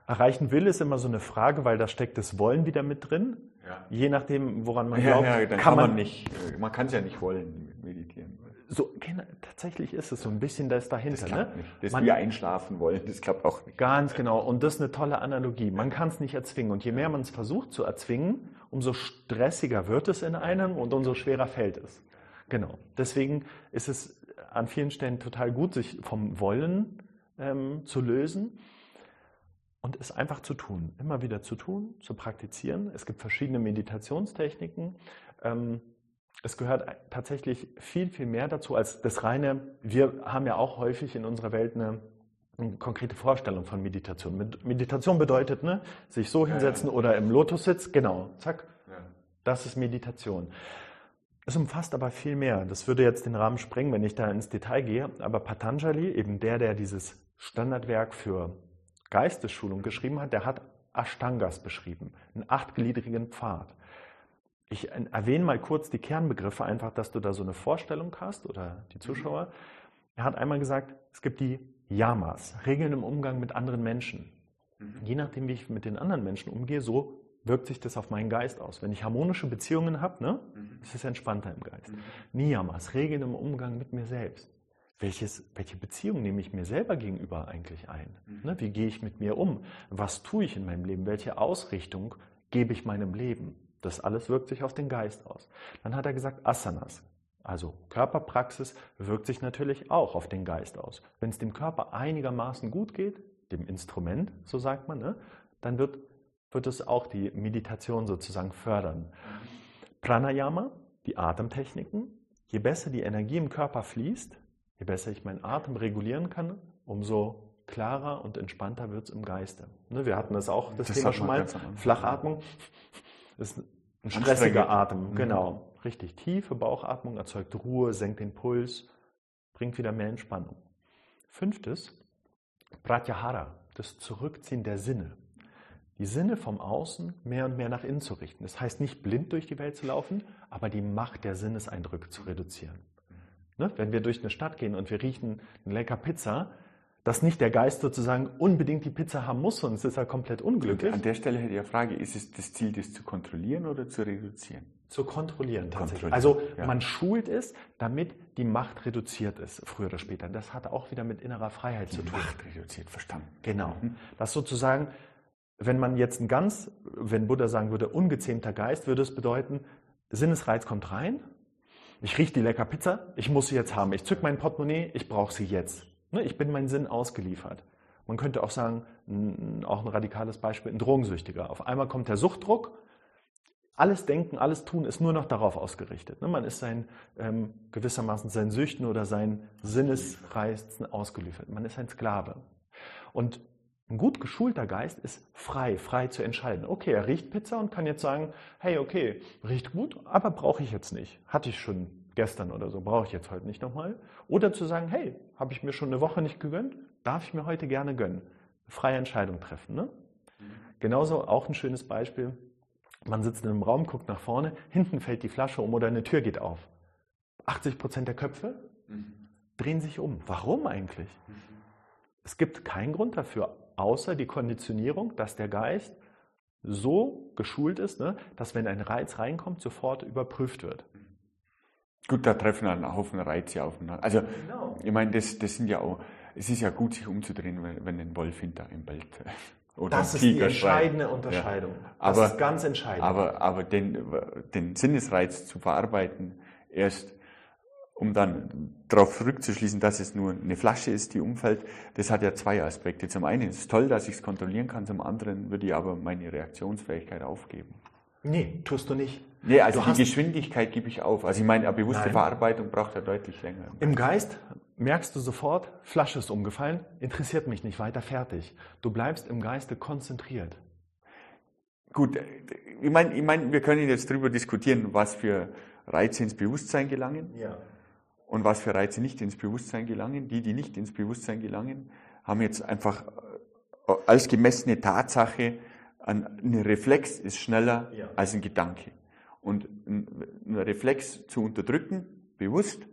Erreichen will ist immer so eine Frage, weil da steckt das Wollen wieder mit drin. Ja. Je nachdem, woran man glaubt, ja, kann, kann man, man nicht. Man kann es ja nicht wollen, meditieren. So, genau, tatsächlich ist es so ein bisschen das dahinter. Das klappt ne? nicht. Das man, wir einschlafen wollen, das klappt auch nicht. Ganz genau. Und das ist eine tolle Analogie. Man kann es nicht erzwingen. Und je mehr man es versucht zu erzwingen, umso stressiger wird es in einem und umso schwerer fällt es. Genau. Deswegen ist es an vielen Stellen total gut, sich vom Wollen ähm, zu lösen und es einfach zu tun. Immer wieder zu tun, zu praktizieren. Es gibt verschiedene Meditationstechniken. Ähm, es gehört tatsächlich viel, viel mehr dazu als das reine, wir haben ja auch häufig in unserer Welt eine, eine konkrete Vorstellung von Meditation. Meditation bedeutet, ne, sich so hinsetzen ja, ja. oder im Lotussitz, genau, zack, ja. das ist Meditation. Es umfasst aber viel mehr. Das würde jetzt den Rahmen sprengen, wenn ich da ins Detail gehe. Aber Patanjali, eben der, der dieses Standardwerk für Geistesschulung geschrieben hat, der hat Ashtangas beschrieben, einen achtgliedrigen Pfad. Ich erwähne mal kurz die Kernbegriffe, einfach, dass du da so eine Vorstellung hast oder die Zuschauer. Er hat einmal gesagt, es gibt die Yamas, Regeln im Umgang mit anderen Menschen. Mhm. Je nachdem, wie ich mit den anderen Menschen umgehe, so wirkt sich das auf meinen Geist aus. Wenn ich harmonische Beziehungen habe, ne, mhm. ist es entspannter im Geist. Mhm. Niyamas, Regeln im Umgang mit mir selbst. Welches, welche Beziehung nehme ich mir selber gegenüber eigentlich ein? Mhm. Ne, wie gehe ich mit mir um? Was tue ich in meinem Leben? Welche Ausrichtung gebe ich meinem Leben? Das alles wirkt sich auf den Geist aus. Dann hat er gesagt, Asanas, also Körperpraxis, wirkt sich natürlich auch auf den Geist aus. Wenn es dem Körper einigermaßen gut geht, dem Instrument, so sagt man, ne, dann wird, wird es auch die Meditation sozusagen fördern. Pranayama, die Atemtechniken, je besser die Energie im Körper fließt, je besser ich meinen Atem regulieren kann, umso klarer und entspannter wird es im Geiste. Ne, wir hatten das auch, das, das Thema schon mal, Flachatmung ist ein stressiger Atem, mhm. genau. Richtig. Tiefe Bauchatmung erzeugt Ruhe, senkt den Puls, bringt wieder mehr Entspannung. Fünftes, Pratyahara, das Zurückziehen der Sinne. Die Sinne vom Außen mehr und mehr nach innen zu richten. Das heißt nicht blind durch die Welt zu laufen, aber die Macht der Sinneseindrücke zu reduzieren. Ne? Wenn wir durch eine Stadt gehen und wir riechen eine lecker Pizza, dass nicht der Geist sozusagen unbedingt die Pizza haben muss, sonst ist er komplett unglücklich. An der Stelle hätte ich eine Frage, ist es das Ziel, das zu kontrollieren oder zu reduzieren? Zu kontrollieren tatsächlich. Also ja. man schult es, damit die Macht reduziert ist, früher oder später. Das hat auch wieder mit innerer Freiheit die zu tun. Macht reduziert, verstanden. Genau. Mhm. Das sozusagen, wenn man jetzt ein ganz, wenn Buddha sagen würde, ungezähmter Geist, würde es bedeuten, Sinnesreiz kommt rein, ich rieche die lecker Pizza, ich muss sie jetzt haben. Ich zück mein Portemonnaie, ich brauche sie jetzt. Ne, ich bin meinen Sinn ausgeliefert. Man könnte auch sagen, auch ein radikales Beispiel, ein Drogensüchtiger. Auf einmal kommt der Suchtdruck. Alles Denken, alles Tun ist nur noch darauf ausgerichtet. Ne, man ist sein, ähm, gewissermaßen seinen Süchten oder seinen Sinnesreizen ausgeliefert. Man ist ein Sklave. Und ein gut geschulter Geist ist frei, frei zu entscheiden. Okay, er riecht Pizza und kann jetzt sagen, hey, okay, riecht gut, aber brauche ich jetzt nicht. Hatte ich schon gestern oder so, brauche ich jetzt heute nicht nochmal. Oder zu sagen, hey, habe ich mir schon eine Woche nicht gegönnt, darf ich mir heute gerne gönnen. Freie Entscheidung treffen. Ne? Genauso auch ein schönes Beispiel. Man sitzt in einem Raum, guckt nach vorne, hinten fällt die Flasche um oder eine Tür geht auf. 80 Prozent der Köpfe mhm. drehen sich um. Warum eigentlich? Mhm. Es gibt keinen Grund dafür, außer die Konditionierung, dass der Geist so geschult ist, ne, dass wenn ein Reiz reinkommt, sofort überprüft wird. Gut, da treffen ein Haufen Reize aufeinander. Also, genau. ich meine, das, das sind ja auch, es ist ja gut, sich umzudrehen, wenn, wenn ein Wolf hinter einem bellt. Oder das ist die entscheidende schreit. Unterscheidung. Ja. Aber, das ist ganz entscheidend. Aber, aber den, den Sinnesreiz zu verarbeiten, erst um dann darauf zurückzuschließen, dass es nur eine Flasche ist, die umfällt, das hat ja zwei Aspekte. Zum einen ist es toll, dass ich es kontrollieren kann, zum anderen würde ich aber meine Reaktionsfähigkeit aufgeben. Nee, tust du nicht. Nee, also du die Geschwindigkeit gebe ich auf. Also ich meine, eine bewusste Nein. Verarbeitung braucht ja deutlich länger. Im Geist merkst du sofort, Flasche ist umgefallen, interessiert mich nicht weiter, fertig. Du bleibst im Geiste konzentriert. Gut, ich meine, ich meine, wir können jetzt darüber diskutieren, was für Reize ins Bewusstsein gelangen ja. Und was für Reize nicht ins Bewusstsein gelangen. Die, die nicht ins Bewusstsein gelangen, haben jetzt einfach äh, als gemessene Tatsache ein Reflex ist schneller ja. als ein Gedanke. Und ein Reflex zu unterdrücken, bewusst,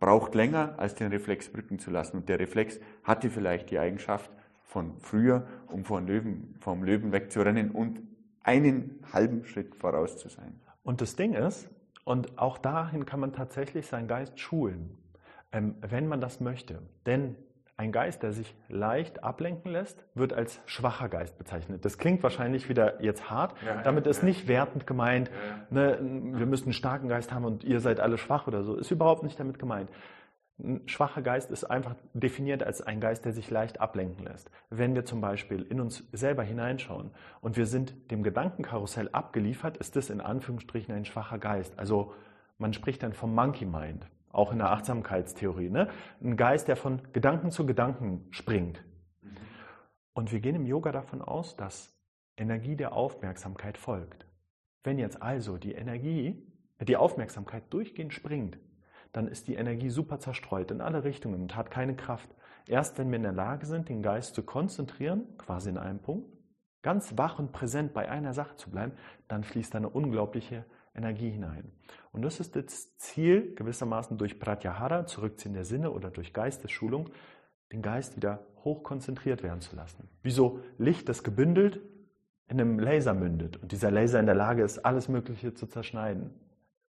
braucht länger, als den Reflex brücken zu lassen. Und der Reflex hatte vielleicht die Eigenschaft von früher, um vom Löwen, vom Löwen wegzurennen und einen halben Schritt voraus zu sein. Und das Ding ist, und auch dahin kann man tatsächlich seinen Geist schulen, ähm, wenn man das möchte. Denn ein Geist, der sich leicht ablenken lässt, wird als schwacher Geist bezeichnet. Das klingt wahrscheinlich wieder jetzt hart. Ja, Damit ja, ist ja. nicht wertend gemeint, ne, wir müssen einen starken Geist haben und ihr seid alle schwach oder so. Ist überhaupt nicht damit gemeint. Ein schwacher Geist ist einfach definiert als ein Geist, der sich leicht ablenken lässt. Wenn wir zum Beispiel in uns selber hineinschauen und wir sind dem Gedankenkarussell abgeliefert, ist das in Anführungsstrichen ein schwacher Geist. Also man spricht dann vom Monkey Mind auch in der Achtsamkeitstheorie. Ne? Ein Geist, der von Gedanken zu Gedanken springt. Und wir gehen im Yoga davon aus, dass Energie der Aufmerksamkeit folgt. Wenn jetzt also die Energie, die Aufmerksamkeit durchgehend springt, dann ist die Energie super zerstreut in alle Richtungen und hat keine Kraft. Erst wenn wir in der Lage sind, den Geist zu konzentrieren, quasi in einem Punkt, ganz wach und präsent bei einer Sache zu bleiben, dann fließt eine unglaubliche Energie hinein. Und das ist das Ziel, gewissermaßen durch Pratyahara, Zurückziehen der Sinne oder durch Geistesschulung, den Geist wieder hochkonzentriert werden zu lassen. Wie so Licht, das gebündelt in einem Laser mündet und dieser Laser in der Lage ist, alles Mögliche zu zerschneiden.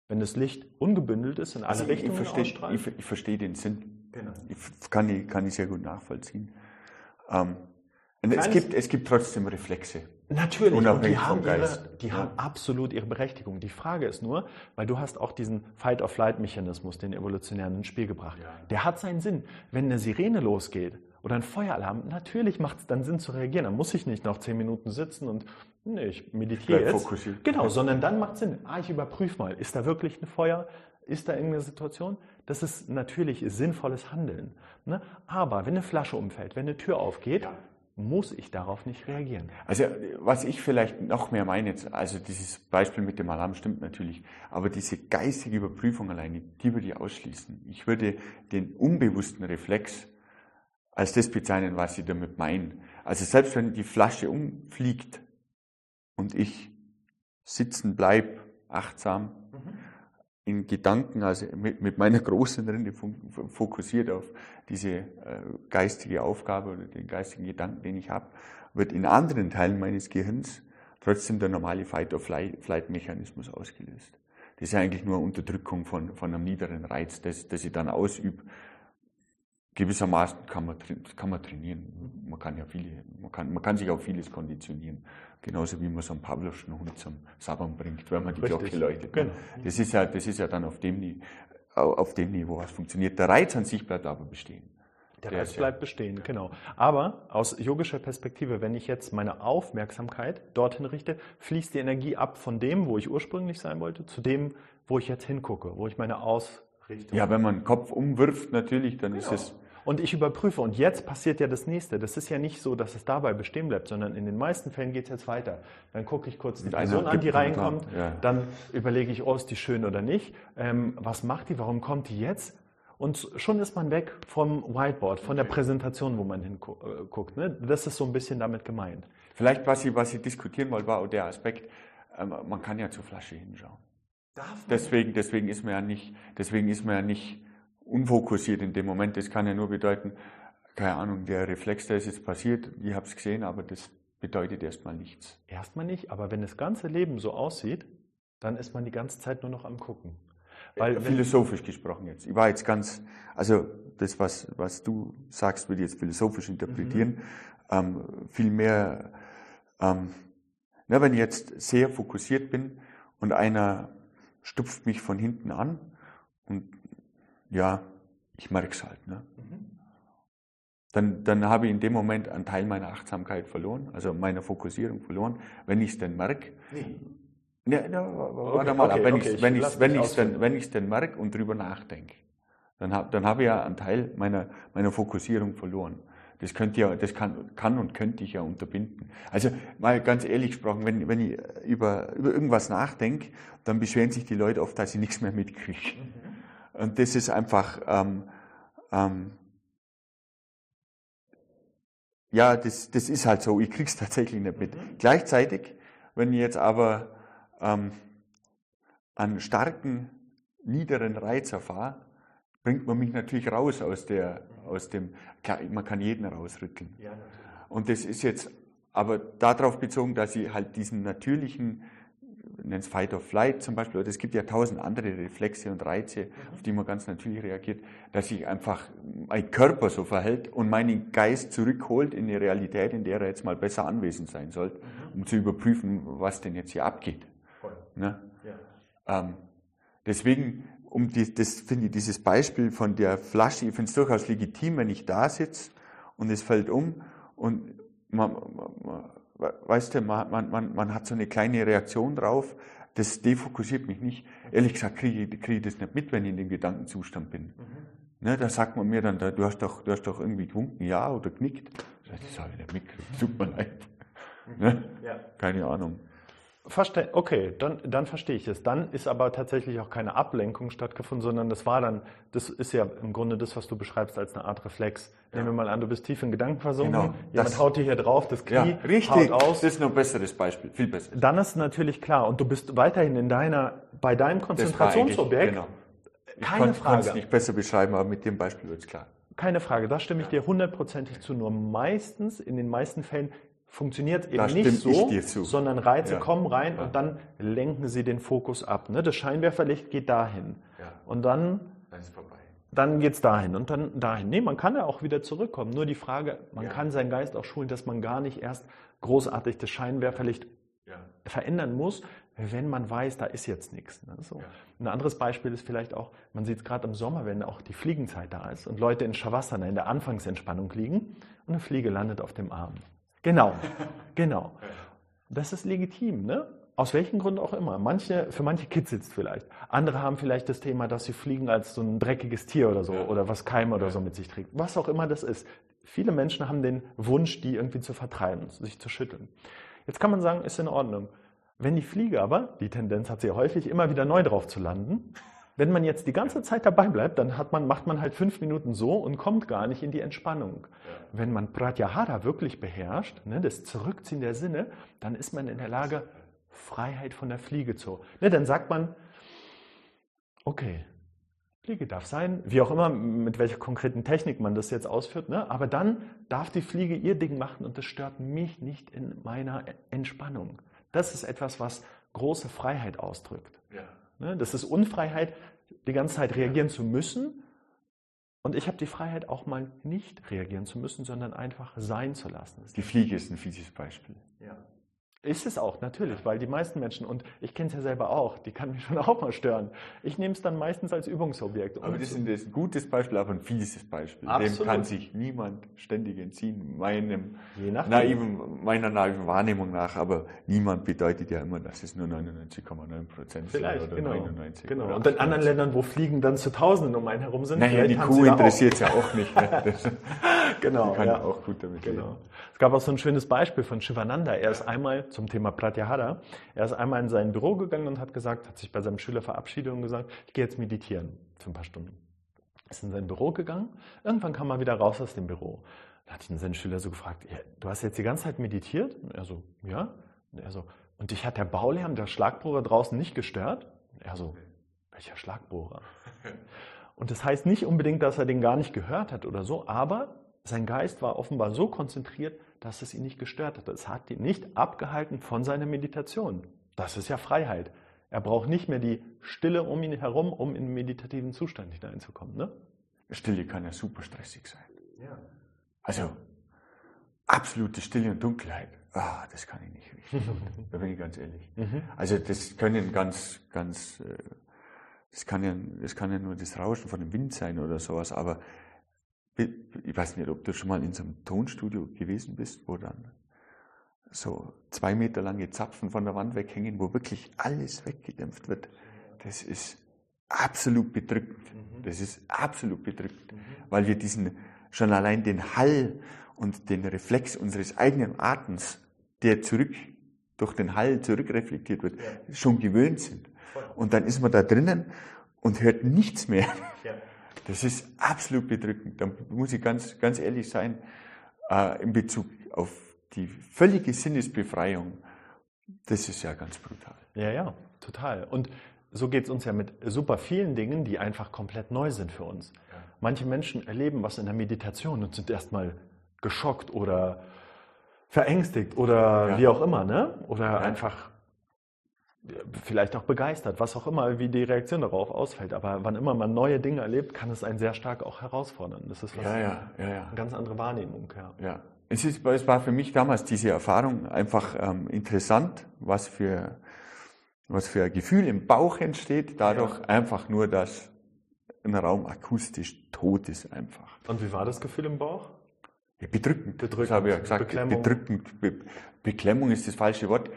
Wenn das Licht ungebündelt ist, in alle also Richtungen ich verstehe, ich, ich, verstehe den Sinn. Genau. Ich kann, ich, kann ich sehr gut nachvollziehen. Ähm, es, gibt, es gibt trotzdem Reflexe. Natürlich, und die, haben, ihre, die ja. haben absolut ihre Berechtigung. Die Frage ist nur, weil du hast auch diesen Fight-of-Flight-Mechanismus, den evolutionären ins Spiel gebracht. Ja. Der hat seinen Sinn. Wenn eine Sirene losgeht oder ein Feueralarm, natürlich macht es dann Sinn zu reagieren. Dann muss ich nicht noch zehn Minuten sitzen und nee, ich meditiere ich jetzt. Fokussiert. Genau, sondern dann macht es Sinn. Ah, ich überprüfe mal, ist da wirklich ein Feuer? Ist da irgendeine Situation? Das ist natürlich sinnvolles Handeln. Ne? Aber wenn eine Flasche umfällt, wenn eine Tür aufgeht, ja muss ich darauf nicht reagieren. Also was ich vielleicht noch mehr meine, also dieses Beispiel mit dem Alarm stimmt natürlich, aber diese geistige Überprüfung alleine, die würde ich ausschließen. Ich würde den unbewussten Reflex als das bezeichnen, was ich damit meine. Also selbst wenn die Flasche umfliegt und ich sitzen bleib, achtsam, mhm in Gedanken, also mit, mit meiner großen Rinde fokussiert auf diese äh, geistige Aufgabe oder den geistigen Gedanken, den ich habe, wird in anderen Teilen meines Gehirns trotzdem der normale Fight-of-Flight-Mechanismus ausgelöst. Das ist eigentlich nur Unterdrückung von, von einem niederen Reiz, das, das ich dann ausübe, gewissermaßen kann man, kann man trainieren. Man kann ja viele, man kann, man kann sich auf vieles konditionieren. Genauso wie man so einen Pavlovschen Hund zum Sabbern bringt, wenn man die Richtig. Glocke läutet. Genau. Das ist ja, das ist ja dann auf dem, auf dem Niveau, was funktioniert. Der Reiz an sich bleibt aber bestehen. Der, Der Reiz bleibt ja. bestehen, genau. Aber aus yogischer Perspektive, wenn ich jetzt meine Aufmerksamkeit dorthin richte, fließt die Energie ab von dem, wo ich ursprünglich sein wollte, zu dem, wo ich jetzt hingucke, wo ich meine Ausrichtung. Ja, wenn man den Kopf umwirft, natürlich, dann genau. ist es und ich überprüfe. Und jetzt passiert ja das Nächste. Das ist ja nicht so, dass es dabei bestehen bleibt, sondern in den meisten Fällen geht es jetzt weiter. Dann gucke ich kurz die Person an, die reinkommt. Ja. Dann überlege ich, oh, ist die schön oder nicht? Ähm, was macht die? Warum kommt die jetzt? Und schon ist man weg vom Whiteboard, von der Präsentation, wo man hinguckt. Ne? Das ist so ein bisschen damit gemeint. Vielleicht, was ich, was ich diskutieren wollte, war auch der Aspekt, ähm, man kann ja zur Flasche hinschauen. Deswegen, deswegen ist man ja nicht, deswegen ist man ja nicht unfokussiert in dem Moment. Das kann ja nur bedeuten, keine Ahnung, der Reflex, der ist jetzt passiert, ich habe es gesehen, aber das bedeutet erstmal nichts. Erstmal nicht, aber wenn das ganze Leben so aussieht, dann ist man die ganze Zeit nur noch am Gucken. Weil, philosophisch gesprochen jetzt. Ich war jetzt ganz, also das, was, was du sagst, würde ich jetzt philosophisch interpretieren. Mhm. Ähm, viel mehr, ähm, na, wenn ich jetzt sehr fokussiert bin und einer stupft mich von hinten an und ja, ich merke es halt. Ne? Mhm. Dann, dann habe ich in dem Moment einen Teil meiner Achtsamkeit verloren, also meiner Fokussierung verloren. Wenn ich es denn merke, nee. Ja, ja, warte okay, mal, okay, wenn okay, ich wenn ich wenn ich denn wenn denn merke und drüber nachdenke, dann habe dann habe ich ja einen Teil meiner meiner Fokussierung verloren. Das könnte ja, das kann, kann und könnte ich ja unterbinden. Also mal ganz ehrlich gesprochen, wenn, wenn ich über, über irgendwas nachdenke, dann beschweren sich die Leute oft, dass ich nichts mehr mitkriege. Mhm. Und das ist einfach, ähm, ähm, ja, das, das ist halt so. Ich krieg's tatsächlich nicht mit. Mhm. Gleichzeitig, wenn ich jetzt aber ähm, einen starken niederen Reiz erfahre, bringt man mich natürlich raus aus, der, aus dem, klar, man kann jeden rausrütteln. Ja, und das ist jetzt aber darauf bezogen, dass ich halt diesen natürlichen, nennt es Fight or Flight zum Beispiel, oder es gibt ja tausend andere Reflexe und Reize, auf die man ganz natürlich reagiert, dass sich einfach mein Körper so verhält und meinen Geist zurückholt in eine Realität, in der er jetzt mal besser anwesend sein sollte, um zu überprüfen, was denn jetzt hier abgeht. Ne? Ja. Ähm, deswegen, um die, das finde ich dieses Beispiel von der Flasche, ich finde es durchaus legitim, wenn ich da sitze und es fällt um und man, man, weißt du, man, man, man hat so eine kleine Reaktion drauf, das defokussiert mich nicht. Ehrlich gesagt kriege ich, kriege ich das nicht mit, wenn ich in dem Gedankenzustand bin. Mhm. Ne, da sagt man mir dann, du hast doch, du hast doch irgendwie gewunken, ja, oder knickt. Das habe ich nicht mitgekriegt, tut mir leid. Ne? Ja. Keine Ahnung. Verste okay, dann, dann verstehe ich es. Dann ist aber tatsächlich auch keine Ablenkung stattgefunden, sondern das war dann, das ist ja im Grunde das, was du beschreibst als eine Art Reflex. Ja. Nehmen wir mal an, du bist tief in Gedanken versunken, genau, jemand das, haut dir hier drauf, das Knie ja, richtig, haut aus. Das ist noch ein besseres Beispiel, viel besser. Dann ist natürlich klar, und du bist weiterhin in deiner, bei deinem Konzentrationsobjekt. Genau. Keine ich Frage. Ich kann es nicht besser beschreiben, aber mit dem Beispiel wird es klar. Keine Frage, da stimme ich dir hundertprozentig zu. Nur meistens, in den meisten Fällen, funktioniert eben nicht so, sondern Reize ja. kommen rein ja. und dann lenken sie den Fokus ab. Ne? Das Scheinwerferlicht geht dahin. Ja. Und dann, dann, dann geht es dahin und dann dahin. Nee, man kann ja auch wieder zurückkommen. Nur die Frage, man kann seinen Geist auch schulen, dass man gar nicht erst großartig das Scheinwerferlicht verändern muss, wenn man weiß, da ist jetzt nichts. Ne? So. Ein anderes Beispiel ist vielleicht auch, man sieht es gerade im Sommer, wenn auch die Fliegenzeit da ist und Leute in Shavasana, in der Anfangsentspannung liegen und eine Fliege landet auf dem Arm. Genau, genau. Das ist legitim, ne? Aus welchen Gründen auch immer. Manche, für manche kitzelt es vielleicht. Andere haben vielleicht das Thema, dass sie fliegen als so ein dreckiges Tier oder so oder was Keime oder so mit sich trägt. Was auch immer das ist. Viele Menschen haben den Wunsch, die irgendwie zu vertreiben, sich zu schütteln. Jetzt kann man sagen, ist in Ordnung. Wenn die Fliege aber, die Tendenz hat sie ja häufig, immer wieder neu drauf zu landen, wenn man jetzt die ganze Zeit dabei bleibt, dann man, macht man halt fünf Minuten so und kommt gar nicht in die Entspannung. Ja. Wenn man Pratyahara wirklich beherrscht, ne, das Zurückziehen der Sinne, dann ist man in der Lage, Freiheit von der Fliege zu. Ne, dann sagt man, okay, Fliege darf sein, wie auch immer, mit welcher konkreten Technik man das jetzt ausführt, ne, aber dann darf die Fliege ihr Ding machen und das stört mich nicht in meiner Entspannung. Das ist etwas, was große Freiheit ausdrückt. Ja. Ne? Das ist Unfreiheit, die ganze Zeit reagieren zu müssen. Und ich habe die Freiheit, auch mal nicht reagieren zu müssen, sondern einfach sein zu lassen. Die Fliege ist ein fieses Beispiel. Ja. Ist es auch, natürlich, weil die meisten Menschen, und ich kenne es ja selber auch, die kann mich schon [LAUGHS] auch mal stören. Ich nehme es dann meistens als Übungsobjekt. Aber das ist ein gutes Beispiel, aber ein fieses Beispiel. Absolut. Dem kann sich niemand ständig entziehen, meinem naiven, meiner naiven Wahrnehmung nach. Aber niemand bedeutet ja immer, dass es nur 99,9 Prozent sind oder genau. 99. Genau. Und in anderen Ländern, wo Fliegen dann zu Tausenden um einen herum sind. Naja, die Kuh interessiert es ja auch nicht. Ne? [LAUGHS] genau. Die kann ja. auch gut damit genau. Leben. Es gab auch so ein schönes Beispiel von Shivananda. Er ist einmal zum Thema Pratyahara, er ist einmal in sein Büro gegangen und hat gesagt, hat sich bei seinem Schüler verabschiedet und gesagt, ich gehe jetzt meditieren für ein paar Stunden. Ist in sein Büro gegangen. Irgendwann kam er wieder raus aus dem Büro. Da hat ihn sein Schüler so gefragt, du hast jetzt die ganze Zeit meditiert? Und er so, ja. Und er so, und dich hat der Baulärm, der Schlagbohrer draußen nicht gestört? Und er so, welcher Schlagbohrer? [LAUGHS] Und das heißt nicht unbedingt, dass er den gar nicht gehört hat oder so, aber sein Geist war offenbar so konzentriert, dass es ihn nicht gestört hat. Es hat ihn nicht abgehalten von seiner Meditation. Das ist ja Freiheit. Er braucht nicht mehr die Stille um ihn herum, um in einen meditativen Zustand hineinzukommen. Ne? Stille kann ja super stressig sein. Ja. Also absolute Stille und Dunkelheit. Ah, das kann ich nicht richtig. [LAUGHS] da bin ich ganz ehrlich. Mhm. Also das können ganz, ganz, äh, das kann ja, das kann ja nur das Rauschen von dem Wind sein oder sowas, aber ich weiß nicht, ob du schon mal in so einem Tonstudio gewesen bist, wo dann so zwei Meter lange Zapfen von der Wand weghängen, wo wirklich alles weggedämpft wird. Das ist absolut bedrückend. Mhm. Das ist absolut bedrückend, mhm. weil wir diesen, schon allein den Hall und den Reflex unseres eigenen Atems, der zurück, durch den Hall zurückreflektiert wird, schon gewöhnt sind. Und dann ist man da drinnen und hört nichts mehr. Das ist absolut bedrückend. Da muss ich ganz, ganz ehrlich sein, äh, in Bezug auf die völlige Sinnesbefreiung. Das ist ja ganz brutal. Ja, ja, total. Und so geht es uns ja mit super vielen Dingen, die einfach komplett neu sind für uns. Manche Menschen erleben was in der Meditation und sind erstmal geschockt oder verängstigt oder ja. wie auch immer, ne? Oder ja. einfach vielleicht auch begeistert, was auch immer, wie die Reaktion darauf ausfällt. Aber wann immer man neue Dinge erlebt, kann es einen sehr stark auch herausfordern. Das ist was, ja, ja, ja, eine ganz andere Wahrnehmung. Ja. Es, ist, es war für mich damals diese Erfahrung einfach ähm, interessant, was für, was für ein Gefühl im Bauch entsteht, dadurch einfach nur, dass ein Raum akustisch tot ist einfach. Und wie war das Gefühl im Bauch? Bedrückend. bedrückend. Das habe ich ja gesagt. Beklemmung. Bedrückend. Be Beklemmung ist das falsche Wort.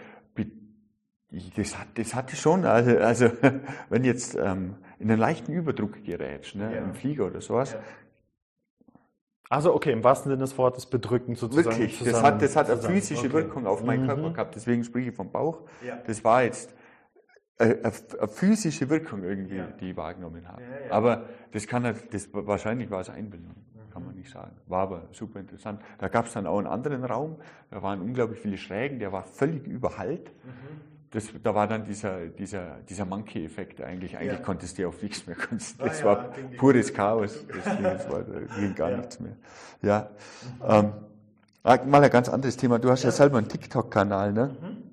Das, hat, das hatte schon, also, also [LAUGHS] wenn jetzt ähm, in einen leichten Überdruck gerätst, ne, ja. im Flieger oder sowas, ja. Also okay, im wahrsten Sinne des Wortes bedrückend sozusagen. Wirklich, das hat, das hat eine physische okay. Wirkung auf meinen mhm. Körper gehabt, deswegen spreche ich vom Bauch. Ja. Das war jetzt eine, eine physische Wirkung irgendwie, die ich wahrgenommen habe. Aber das kann das wahrscheinlich war es Einbildung, mhm. kann man nicht sagen. War aber super interessant. Da gab es dann auch einen anderen Raum, da waren unglaublich viele Schrägen, der war völlig überhallt. Mhm das, da war dann dieser, dieser, dieser Monkey-Effekt eigentlich. Eigentlich ja. konntest du auf nichts mehr konzentrieren. Das ah, war ja, pures Chaos. Das, das war, da ging gar ja. nichts mehr. Ja. Mhm. Ähm, mal ein ganz anderes Thema. Du hast ja, selber einen TikTok-Kanal, ne? Mhm.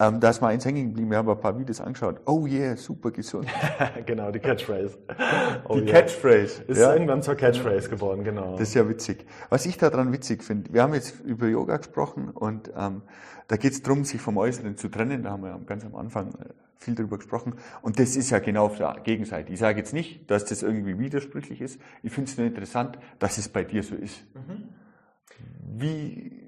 Ähm, da ist mal eins hängen geblieben, wir haben ein paar Videos angeschaut. Oh yeah, super gesund. [LAUGHS] genau, die Catchphrase. Oh die yeah. Catchphrase. Ist ja. irgendwann zur Catchphrase geworden, genau. Das ist ja witzig. Was ich daran witzig finde, wir haben jetzt über Yoga gesprochen und ähm, da geht es darum, sich vom Äußeren zu trennen. Da haben wir ganz am Anfang äh, viel darüber gesprochen. Und das ist ja genau auf der Gegenseite. Ich sage jetzt nicht, dass das irgendwie widersprüchlich ist. Ich finde es nur interessant, dass es bei dir so ist. Mhm. Wie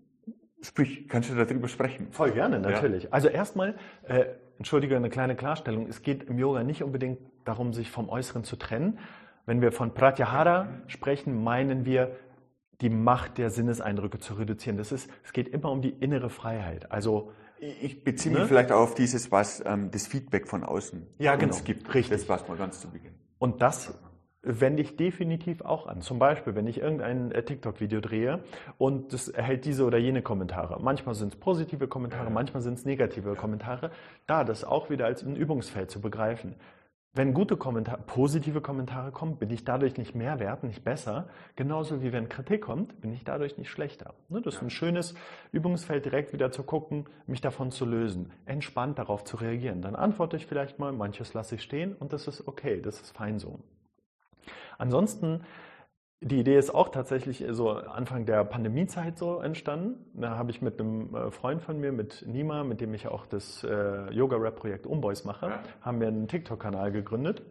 Sprich, kannst du darüber sprechen? Voll gerne, natürlich. Ja. Also erstmal, äh, entschuldige, eine kleine Klarstellung. Es geht im Yoga nicht unbedingt darum, sich vom Äußeren zu trennen. Wenn wir von Pratyahara sprechen, meinen wir, die Macht der Sinneseindrücke zu reduzieren. Das ist, es geht immer um die innere Freiheit. Also ich beziehe mich ne? vielleicht auch auf dieses, was ähm, das Feedback von außen ja, genau. gibt. Richtig. Das war mal ganz zu Beginn. Und das wende ich definitiv auch an. Zum Beispiel, wenn ich irgendein äh, TikTok-Video drehe und das erhält diese oder jene Kommentare. Manchmal sind es positive Kommentare, manchmal sind es negative Kommentare. Da das auch wieder als ein Übungsfeld zu begreifen. Wenn gute Kommentare, positive Kommentare kommen, bin ich dadurch nicht mehr wert, nicht besser. Genauso wie wenn Kritik kommt, bin ich dadurch nicht schlechter. Ne, das ist ein schönes Übungsfeld, direkt wieder zu gucken, mich davon zu lösen, entspannt darauf zu reagieren. Dann antworte ich vielleicht mal, manches lasse ich stehen und das ist okay, das ist fein so. Ansonsten, die Idee ist auch tatsächlich so Anfang der Pandemiezeit so entstanden. Da habe ich mit einem äh, Freund von mir, mit Nima, mit dem ich auch das äh, Yoga-Rap-Projekt Umboys mache, ja. haben wir einen TikTok-Kanal gegründet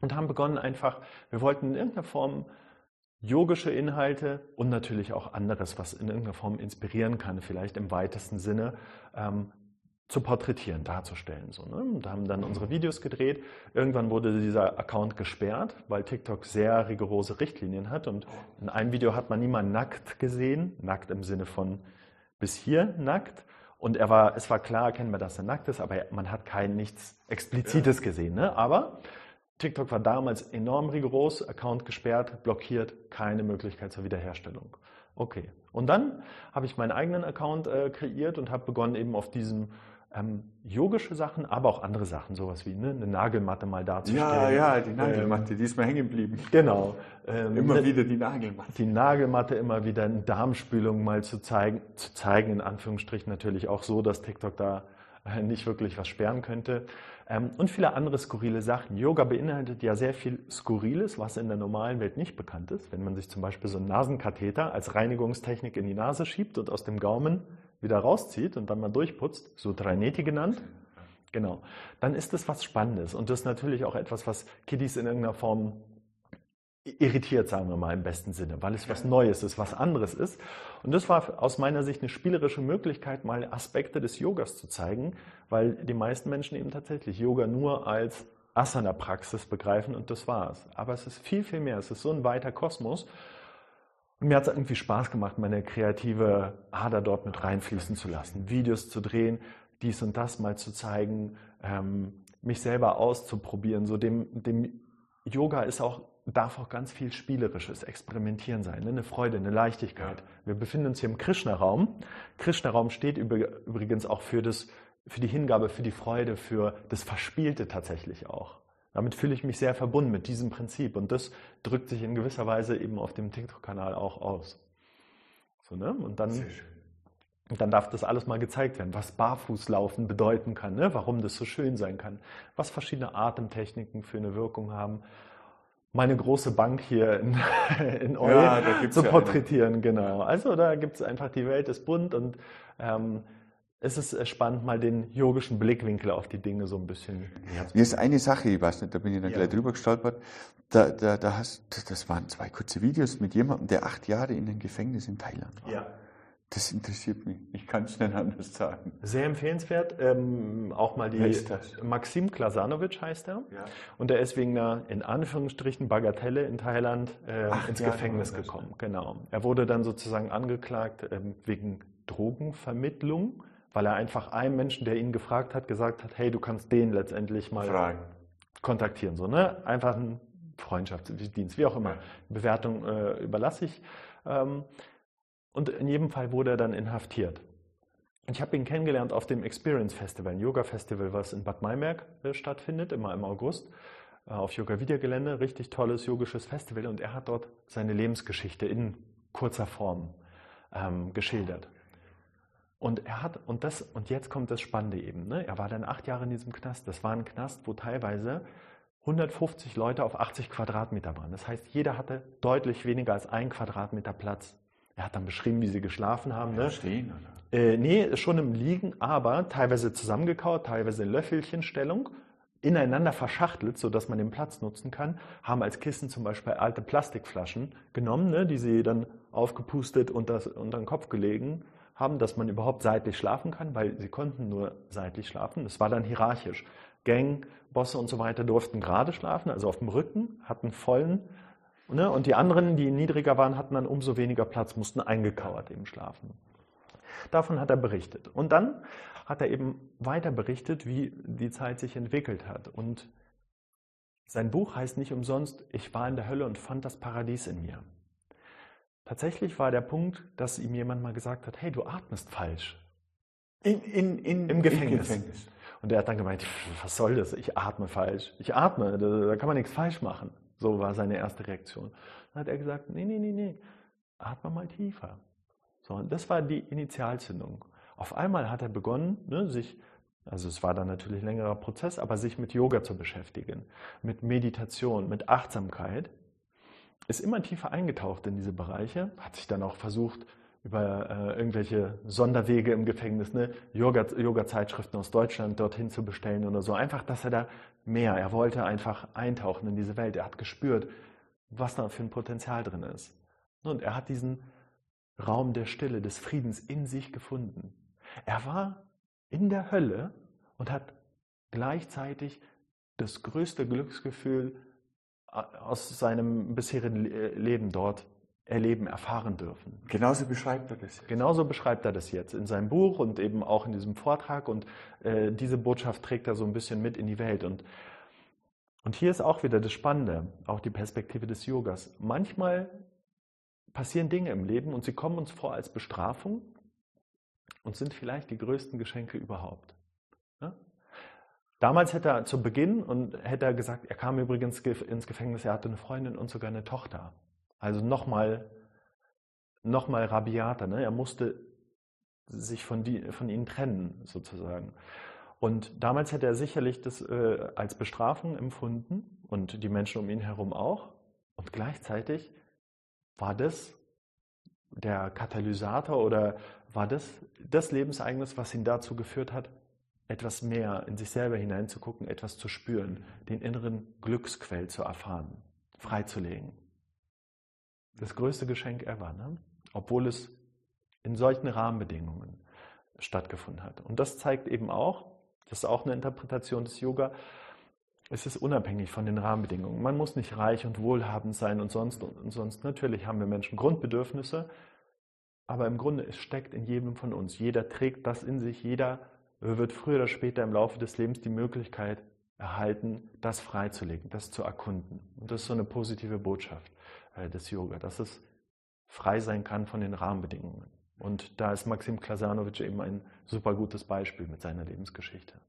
und haben begonnen einfach, wir wollten in irgendeiner Form yogische Inhalte und natürlich auch anderes, was in irgendeiner Form inspirieren kann, vielleicht im weitesten Sinne, ähm, zu porträtieren, darzustellen. So, ne? Und haben dann unsere Videos gedreht. Irgendwann wurde dieser Account gesperrt, weil TikTok sehr rigorose Richtlinien hat. Und in einem Video hat man niemanden nackt gesehen, nackt im Sinne von bis hier nackt. Und er war, es war klar erkennbar, dass er nackt ist, aber man hat kein nichts Explizites ja. gesehen. Ne? Aber TikTok war damals enorm rigoros, Account gesperrt, blockiert, keine Möglichkeit zur Wiederherstellung. Okay. Und dann habe ich meinen eigenen Account äh, kreiert und habe begonnen, eben auf diesem ähm, yogische Sachen, aber auch andere Sachen, sowas wie ne, eine Nagelmatte mal darzustellen. Ja, ja, die Nagelmatte, ähm, die ist mal hängen geblieben. Genau. Ähm, immer ne, wieder die Nagelmatte. Die Nagelmatte immer wieder in Darmspülung mal zu zeigen, zu zeigen, in Anführungsstrichen natürlich auch so, dass TikTok da äh, nicht wirklich was sperren könnte. Ähm, und viele andere skurrile Sachen. Yoga beinhaltet ja sehr viel Skurriles, was in der normalen Welt nicht bekannt ist. Wenn man sich zum Beispiel so einen Nasenkatheter als Reinigungstechnik in die Nase schiebt und aus dem Gaumen wieder rauszieht und dann mal durchputzt, so Traineti genannt, genau, dann ist das was Spannendes und das ist natürlich auch etwas, was Kiddies in irgendeiner Form irritiert, sagen wir mal im besten Sinne, weil es was Neues ist, was anderes ist. Und das war aus meiner Sicht eine spielerische Möglichkeit, mal Aspekte des Yogas zu zeigen, weil die meisten Menschen eben tatsächlich Yoga nur als Asana-Praxis begreifen und das war's. Aber es ist viel, viel mehr. Es ist so ein weiter Kosmos. Und mir hat es irgendwie Spaß gemacht, meine kreative Ader dort mit reinfließen zu lassen, Videos zu drehen, dies und das mal zu zeigen, ähm, mich selber auszuprobieren. So dem, dem Yoga ist auch, darf auch ganz viel spielerisches Experimentieren sein, ne? eine Freude, eine Leichtigkeit. Wir befinden uns hier im Krishna-Raum. Krishna-Raum steht übrigens auch für das für die Hingabe, für die Freude, für das Verspielte tatsächlich auch. Damit fühle ich mich sehr verbunden mit diesem Prinzip und das drückt sich in gewisser Weise eben auf dem TikTok-Kanal auch aus. So, ne? Und dann, dann darf das alles mal gezeigt werden, was Barfußlaufen bedeuten kann, ne? warum das so schön sein kann, was verschiedene Atemtechniken für eine Wirkung haben. Meine große Bank hier in, [LAUGHS] in Oil ja, zu porträtieren, ja genau. Also da gibt es einfach, die Welt ist bunt und ähm, es ist äh, spannend, mal den yogischen Blickwinkel auf die Dinge so ein bisschen. Mir ist eine Sache, ich weiß nicht, da bin ich dann ja. gleich drüber gestolpert. Da, da, da hast, das waren zwei kurze Videos mit jemandem, der acht Jahre in einem Gefängnis in Thailand war. Ja. Das interessiert mich. Ich kann es nicht anders sagen. Sehr empfehlenswert. Ähm, auch mal die Maxim Klasanovic heißt er. Ja. Und er ist wegen einer in Anführungsstrichen Bagatelle in Thailand äh, ins Jahre Gefängnis gekommen. Genau. Er wurde dann sozusagen angeklagt ähm, wegen Drogenvermittlung weil er einfach einem Menschen, der ihn gefragt hat, gesagt hat, hey, du kannst den letztendlich mal Fragen. kontaktieren. So, ne? Einfach ein Freundschaftsdienst, wie auch immer. Bewertung äh, überlasse ich. Ähm, und in jedem Fall wurde er dann inhaftiert. Ich habe ihn kennengelernt auf dem Experience Festival, ein Yoga-Festival, was in Bad Maimerk äh, stattfindet, immer im August, äh, auf Yoga-Videogelände. Richtig tolles yogisches Festival und er hat dort seine Lebensgeschichte in kurzer Form ähm, geschildert. Und er hat, und das, und jetzt kommt das Spannende eben, ne? er war dann acht Jahre in diesem Knast. Das war ein Knast, wo teilweise 150 Leute auf 80 Quadratmeter waren. Das heißt, jeder hatte deutlich weniger als ein Quadratmeter Platz. Er hat dann beschrieben, wie sie geschlafen haben. Ne? Stehen, oder? Äh, nee, schon im Liegen, aber teilweise zusammengekaut, teilweise in Löffelchenstellung, ineinander verschachtelt, sodass man den Platz nutzen kann, haben als Kissen zum Beispiel alte Plastikflaschen genommen, ne, die sie dann aufgepustet unter, unter den Kopf gelegen haben, dass man überhaupt seitlich schlafen kann, weil sie konnten nur seitlich schlafen. Das war dann hierarchisch. Gang, Bosse und so weiter durften gerade schlafen, also auf dem Rücken, hatten vollen. Ne? Und die anderen, die niedriger waren, hatten dann umso weniger Platz, mussten eingekauert eben schlafen. Davon hat er berichtet. Und dann hat er eben weiter berichtet, wie die Zeit sich entwickelt hat. Und sein Buch heißt nicht umsonst, ich war in der Hölle und fand das Paradies in mir. Tatsächlich war der Punkt, dass ihm jemand mal gesagt hat, hey, du atmest falsch. In, in, in, Im Gefängnis. Gefängnis. Und er hat dann gemeint, was soll das? Ich atme falsch. Ich atme, da, da kann man nichts falsch machen. So war seine erste Reaktion. Dann hat er gesagt, nee, nee, nee, nee, atme mal tiefer. So, und das war die Initialzündung. Auf einmal hat er begonnen, ne, sich, also es war dann natürlich ein längerer Prozess, aber sich mit Yoga zu beschäftigen, mit Meditation, mit Achtsamkeit ist immer tiefer eingetaucht in diese Bereiche, hat sich dann auch versucht, über äh, irgendwelche Sonderwege im Gefängnis, ne, Yoga-Zeitschriften aus Deutschland dorthin zu bestellen oder so. Einfach, dass er da mehr, er wollte einfach eintauchen in diese Welt. Er hat gespürt, was da für ein Potenzial drin ist. Und er hat diesen Raum der Stille, des Friedens in sich gefunden. Er war in der Hölle und hat gleichzeitig das größte Glücksgefühl aus seinem bisherigen Leben dort erleben, erfahren dürfen. Genauso beschreibt er das. Jetzt. Genauso beschreibt er das jetzt in seinem Buch und eben auch in diesem Vortrag. Und äh, diese Botschaft trägt er so ein bisschen mit in die Welt. Und, und hier ist auch wieder das Spannende, auch die Perspektive des Yogas. Manchmal passieren Dinge im Leben und sie kommen uns vor als Bestrafung und sind vielleicht die größten Geschenke überhaupt. Damals hätte er zu Beginn und hätte er gesagt, er kam übrigens ins Gefängnis, er hatte eine Freundin und sogar eine Tochter. Also nochmal noch mal rabiater. Ne? Er musste sich von, die, von ihnen trennen, sozusagen. Und damals hätte er sicherlich das äh, als Bestrafung empfunden und die Menschen um ihn herum auch. Und gleichzeitig war das der Katalysator oder war das das Lebensereignis, was ihn dazu geführt hat, etwas mehr in sich selber hineinzugucken, etwas zu spüren, den inneren Glücksquell zu erfahren, freizulegen. Das größte Geschenk ever, ne? obwohl es in solchen Rahmenbedingungen stattgefunden hat. Und das zeigt eben auch, das ist auch eine Interpretation des Yoga, es ist unabhängig von den Rahmenbedingungen. Man muss nicht reich und wohlhabend sein und sonst und sonst. Natürlich haben wir Menschen Grundbedürfnisse, aber im Grunde es steckt in jedem von uns. Jeder trägt das in sich, jeder wird früher oder später im Laufe des Lebens die Möglichkeit erhalten, das freizulegen, das zu erkunden. Und das ist so eine positive Botschaft äh, des Yoga, dass es frei sein kann von den Rahmenbedingungen. Und da ist Maxim Klasanovic eben ein super gutes Beispiel mit seiner Lebensgeschichte.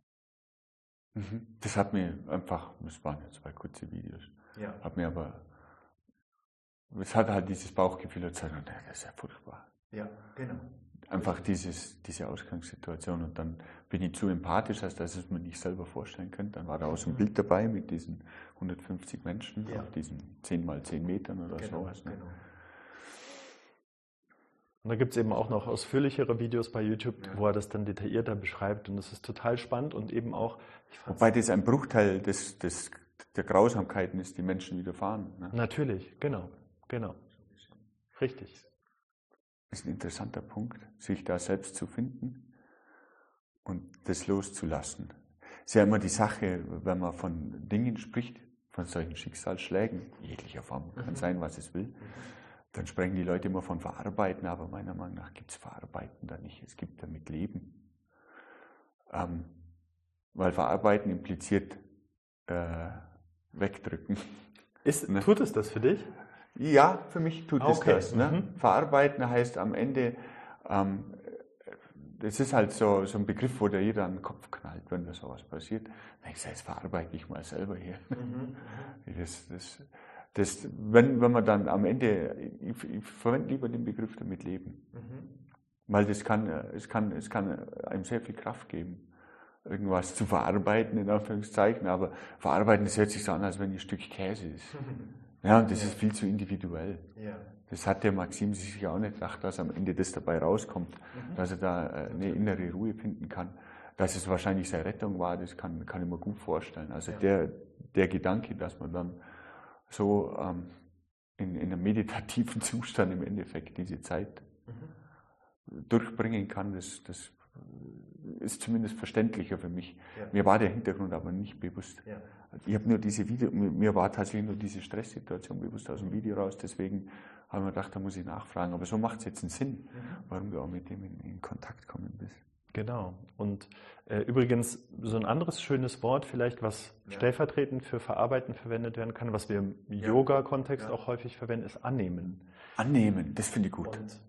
Mhm. Das hat mir einfach, das waren jetzt zwei kurze Videos, ja. hat mir aber, es hat halt dieses Bauchgefühl erzeugt, und das ist ja furchtbar. Ja, genau. Einfach dieses, diese Ausgangssituation und dann bin ich zu empathisch, als dass ich es mir nicht selber vorstellen könnte. Dann war da auch so ein mhm. Bild dabei mit diesen 150 Menschen ja. auf diesen 10 mal 10 Metern oder genau, sowas. Ne? Genau. Und da gibt es eben auch noch ausführlichere Videos bei YouTube, ja. wo er das dann detaillierter beschreibt. Und das ist total spannend und eben auch. Wobei das ein Bruchteil des, des, der Grausamkeiten ist, die Menschen widerfahren. Ne? Natürlich, genau, genau. Richtig. Das ist ein interessanter Punkt, sich da selbst zu finden und das loszulassen. Es ist ja immer die Sache, wenn man von Dingen spricht, von solchen Schicksalsschlägen, jeglicher Form, kann mhm. sein, was es will. Mhm dann sprechen die Leute immer von Verarbeiten, aber meiner Meinung nach gibt es Verarbeiten da nicht. Es gibt damit Leben. Ähm, weil Verarbeiten impliziert äh, wegdrücken. Ist, ne? Tut es das für dich? Ja, für mich tut okay. es das. Ne? Mhm. Verarbeiten heißt am Ende, ähm, das ist halt so, so ein Begriff, wo der jeder an den Kopf knallt, wenn da sowas passiert. Dann ich sage, jetzt verarbeite ich mal selber hier. Mhm. [LAUGHS] Das, das, das, wenn, wenn man dann am Ende, ich, ich verwende lieber den Begriff damit leben. Mhm. Weil das kann, es kann, es kann einem sehr viel Kraft geben, irgendwas zu verarbeiten, in Anführungszeichen. Aber verarbeiten, das hört sich so an, als wenn ein Stück Käse ist. [LAUGHS] Ja, und das ja. ist viel zu individuell. Ja. Das hat der Maxim sich auch nicht gedacht, dass am Ende das dabei rauskommt, mhm. dass er da äh, eine innere Ruhe finden kann. Dass es wahrscheinlich seine Rettung war, das kann, kann ich mir gut vorstellen. Also ja. der, der Gedanke, dass man dann so ähm, in, in, einem meditativen [LAUGHS] Zustand im Endeffekt diese Zeit mhm. durchbringen kann, das, das ist zumindest verständlicher für mich. Ja. Mir war der Hintergrund aber nicht bewusst. Ja. Ich habe nur diese Video, mir war tatsächlich nur diese Stresssituation bewusst aus dem Video raus, deswegen habe ich mir gedacht, da muss ich nachfragen. Aber so macht es jetzt einen Sinn, mhm. warum du auch mit dem in, in Kontakt kommen bist. Genau. Und äh, übrigens so ein anderes schönes Wort vielleicht, was ja. stellvertretend für Verarbeiten verwendet werden kann, was wir im. Yoga-Kontext auch häufig verwenden, ist annehmen. Annehmen, das finde ich gut. Und,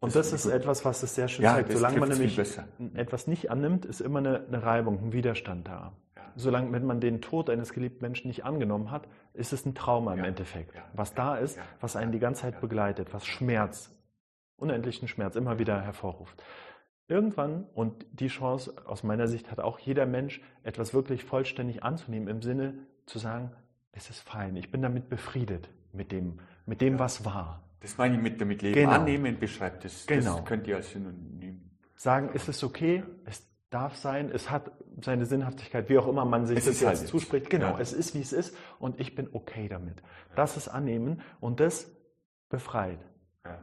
und das, das ist etwas, was es sehr schön zeigt. Solange man nämlich etwas nicht annimmt, ist immer eine, eine Reibung, ein Widerstand da. Solange wenn man den Tod eines geliebten Menschen nicht angenommen hat, ist es ein Trauma im Endeffekt. Was da ist, was einen die ganze Zeit begleitet, was Schmerz, unendlichen Schmerz immer wieder hervorruft. Irgendwann, und die Chance aus meiner Sicht hat auch jeder Mensch, etwas wirklich vollständig anzunehmen, im Sinne zu sagen, es ist fein, ich bin damit befriedet, mit dem, mit dem was war. Das meine ich mit damit Leben genau. annehmen, beschreibt das. Genau. Das könnt ihr als Synonym. Sagen, es ist okay, es darf sein, es hat seine Sinnhaftigkeit, wie auch immer man sich es das jetzt halt zuspricht. Genau, ja. es ist, wie es ist und ich bin okay damit. Das ist annehmen und das befreit.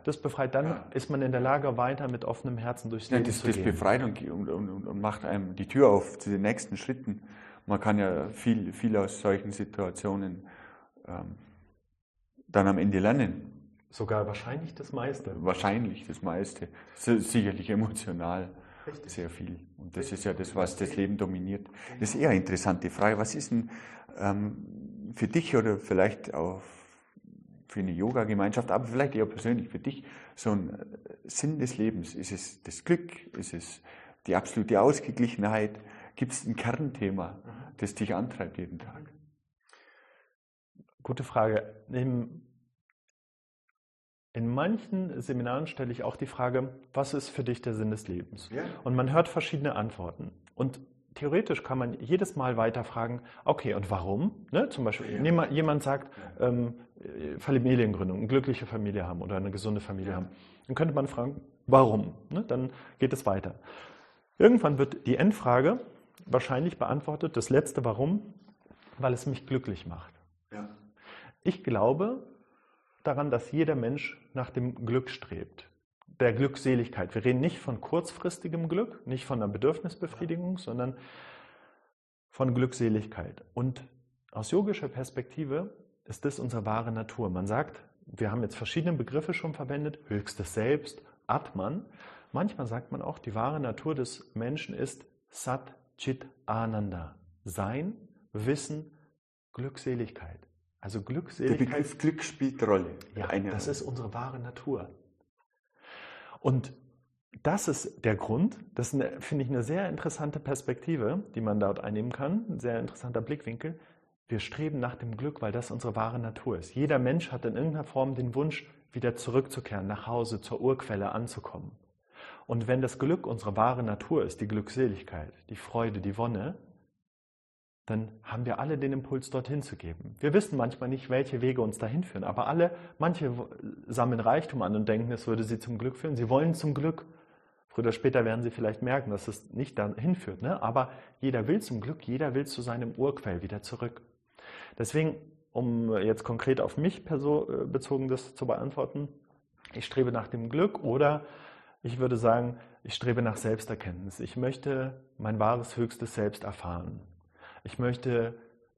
Das befreit, dann ja. ist man in der Lage, weiter mit offenem Herzen durchs Leben das, zu das gehen. Das befreit und, und, und, macht einem die Tür auf zu den nächsten Schritten. Man kann ja viel, viel aus solchen Situationen ähm, dann am Ende lernen. Sogar wahrscheinlich das meiste. Wahrscheinlich das meiste. Sicherlich emotional. Richtig. Sehr viel. Und das Richtig. ist ja das, was das Leben dominiert. Das ist eher eine interessante Frage. Was ist denn ähm, für dich oder vielleicht auch für eine Yoga-Gemeinschaft, aber vielleicht eher persönlich für dich, so ein äh, Sinn des Lebens? Ist es das Glück? Ist es die absolute Ausgeglichenheit? Gibt es ein Kernthema, mhm. das dich antreibt jeden Tag? Gute Frage. In, in manchen Seminaren stelle ich auch die Frage, was ist für dich der Sinn des Lebens? Ja. Und man hört verschiedene Antworten. Und theoretisch kann man jedes Mal weiter fragen, okay, und warum? Ne? Zum Beispiel, ja. jemand sagt, ähm, Familiengründung, eine glückliche Familie haben oder eine gesunde Familie ja. haben. Dann könnte man fragen, warum? Ne? Dann geht es weiter. Irgendwann wird die Endfrage wahrscheinlich beantwortet, das letzte Warum, weil es mich glücklich macht. Ja. Ich glaube daran, dass jeder Mensch nach dem Glück strebt. Der Glückseligkeit. Wir reden nicht von kurzfristigem Glück, nicht von einer Bedürfnisbefriedigung, sondern von Glückseligkeit. Und aus yogischer Perspektive ist das unsere wahre Natur. Man sagt, wir haben jetzt verschiedene Begriffe schon verwendet, höchstes Selbst, Atman. Manchmal sagt man auch, die wahre Natur des Menschen ist Sat Chit Ananda. Sein, Wissen, Glückseligkeit. Also Glückseligkeit. Der Begriff Glück spielt Rolle. Ja, Eine das ist unsere wahre Natur. Und das ist der Grund, das finde ich, eine sehr interessante Perspektive, die man dort einnehmen kann, ein sehr interessanter Blickwinkel. Wir streben nach dem Glück, weil das unsere wahre Natur ist. Jeder Mensch hat in irgendeiner Form den Wunsch, wieder zurückzukehren, nach Hause, zur Urquelle anzukommen. Und wenn das Glück unsere wahre Natur ist, die Glückseligkeit, die Freude, die Wonne, dann haben wir alle den Impuls, dorthin zu geben. Wir wissen manchmal nicht, welche Wege uns dahin führen, aber alle, manche sammeln Reichtum an und denken, es würde sie zum Glück führen. Sie wollen zum Glück. Früher oder später werden sie vielleicht merken, dass es nicht dahin führt. Ne? Aber jeder will zum Glück, jeder will zu seinem Urquell wieder zurück. Deswegen, um jetzt konkret auf mich äh, bezogen das zu beantworten, ich strebe nach dem Glück oder ich würde sagen, ich strebe nach Selbsterkenntnis. Ich möchte mein wahres, höchstes Selbst erfahren. Ich möchte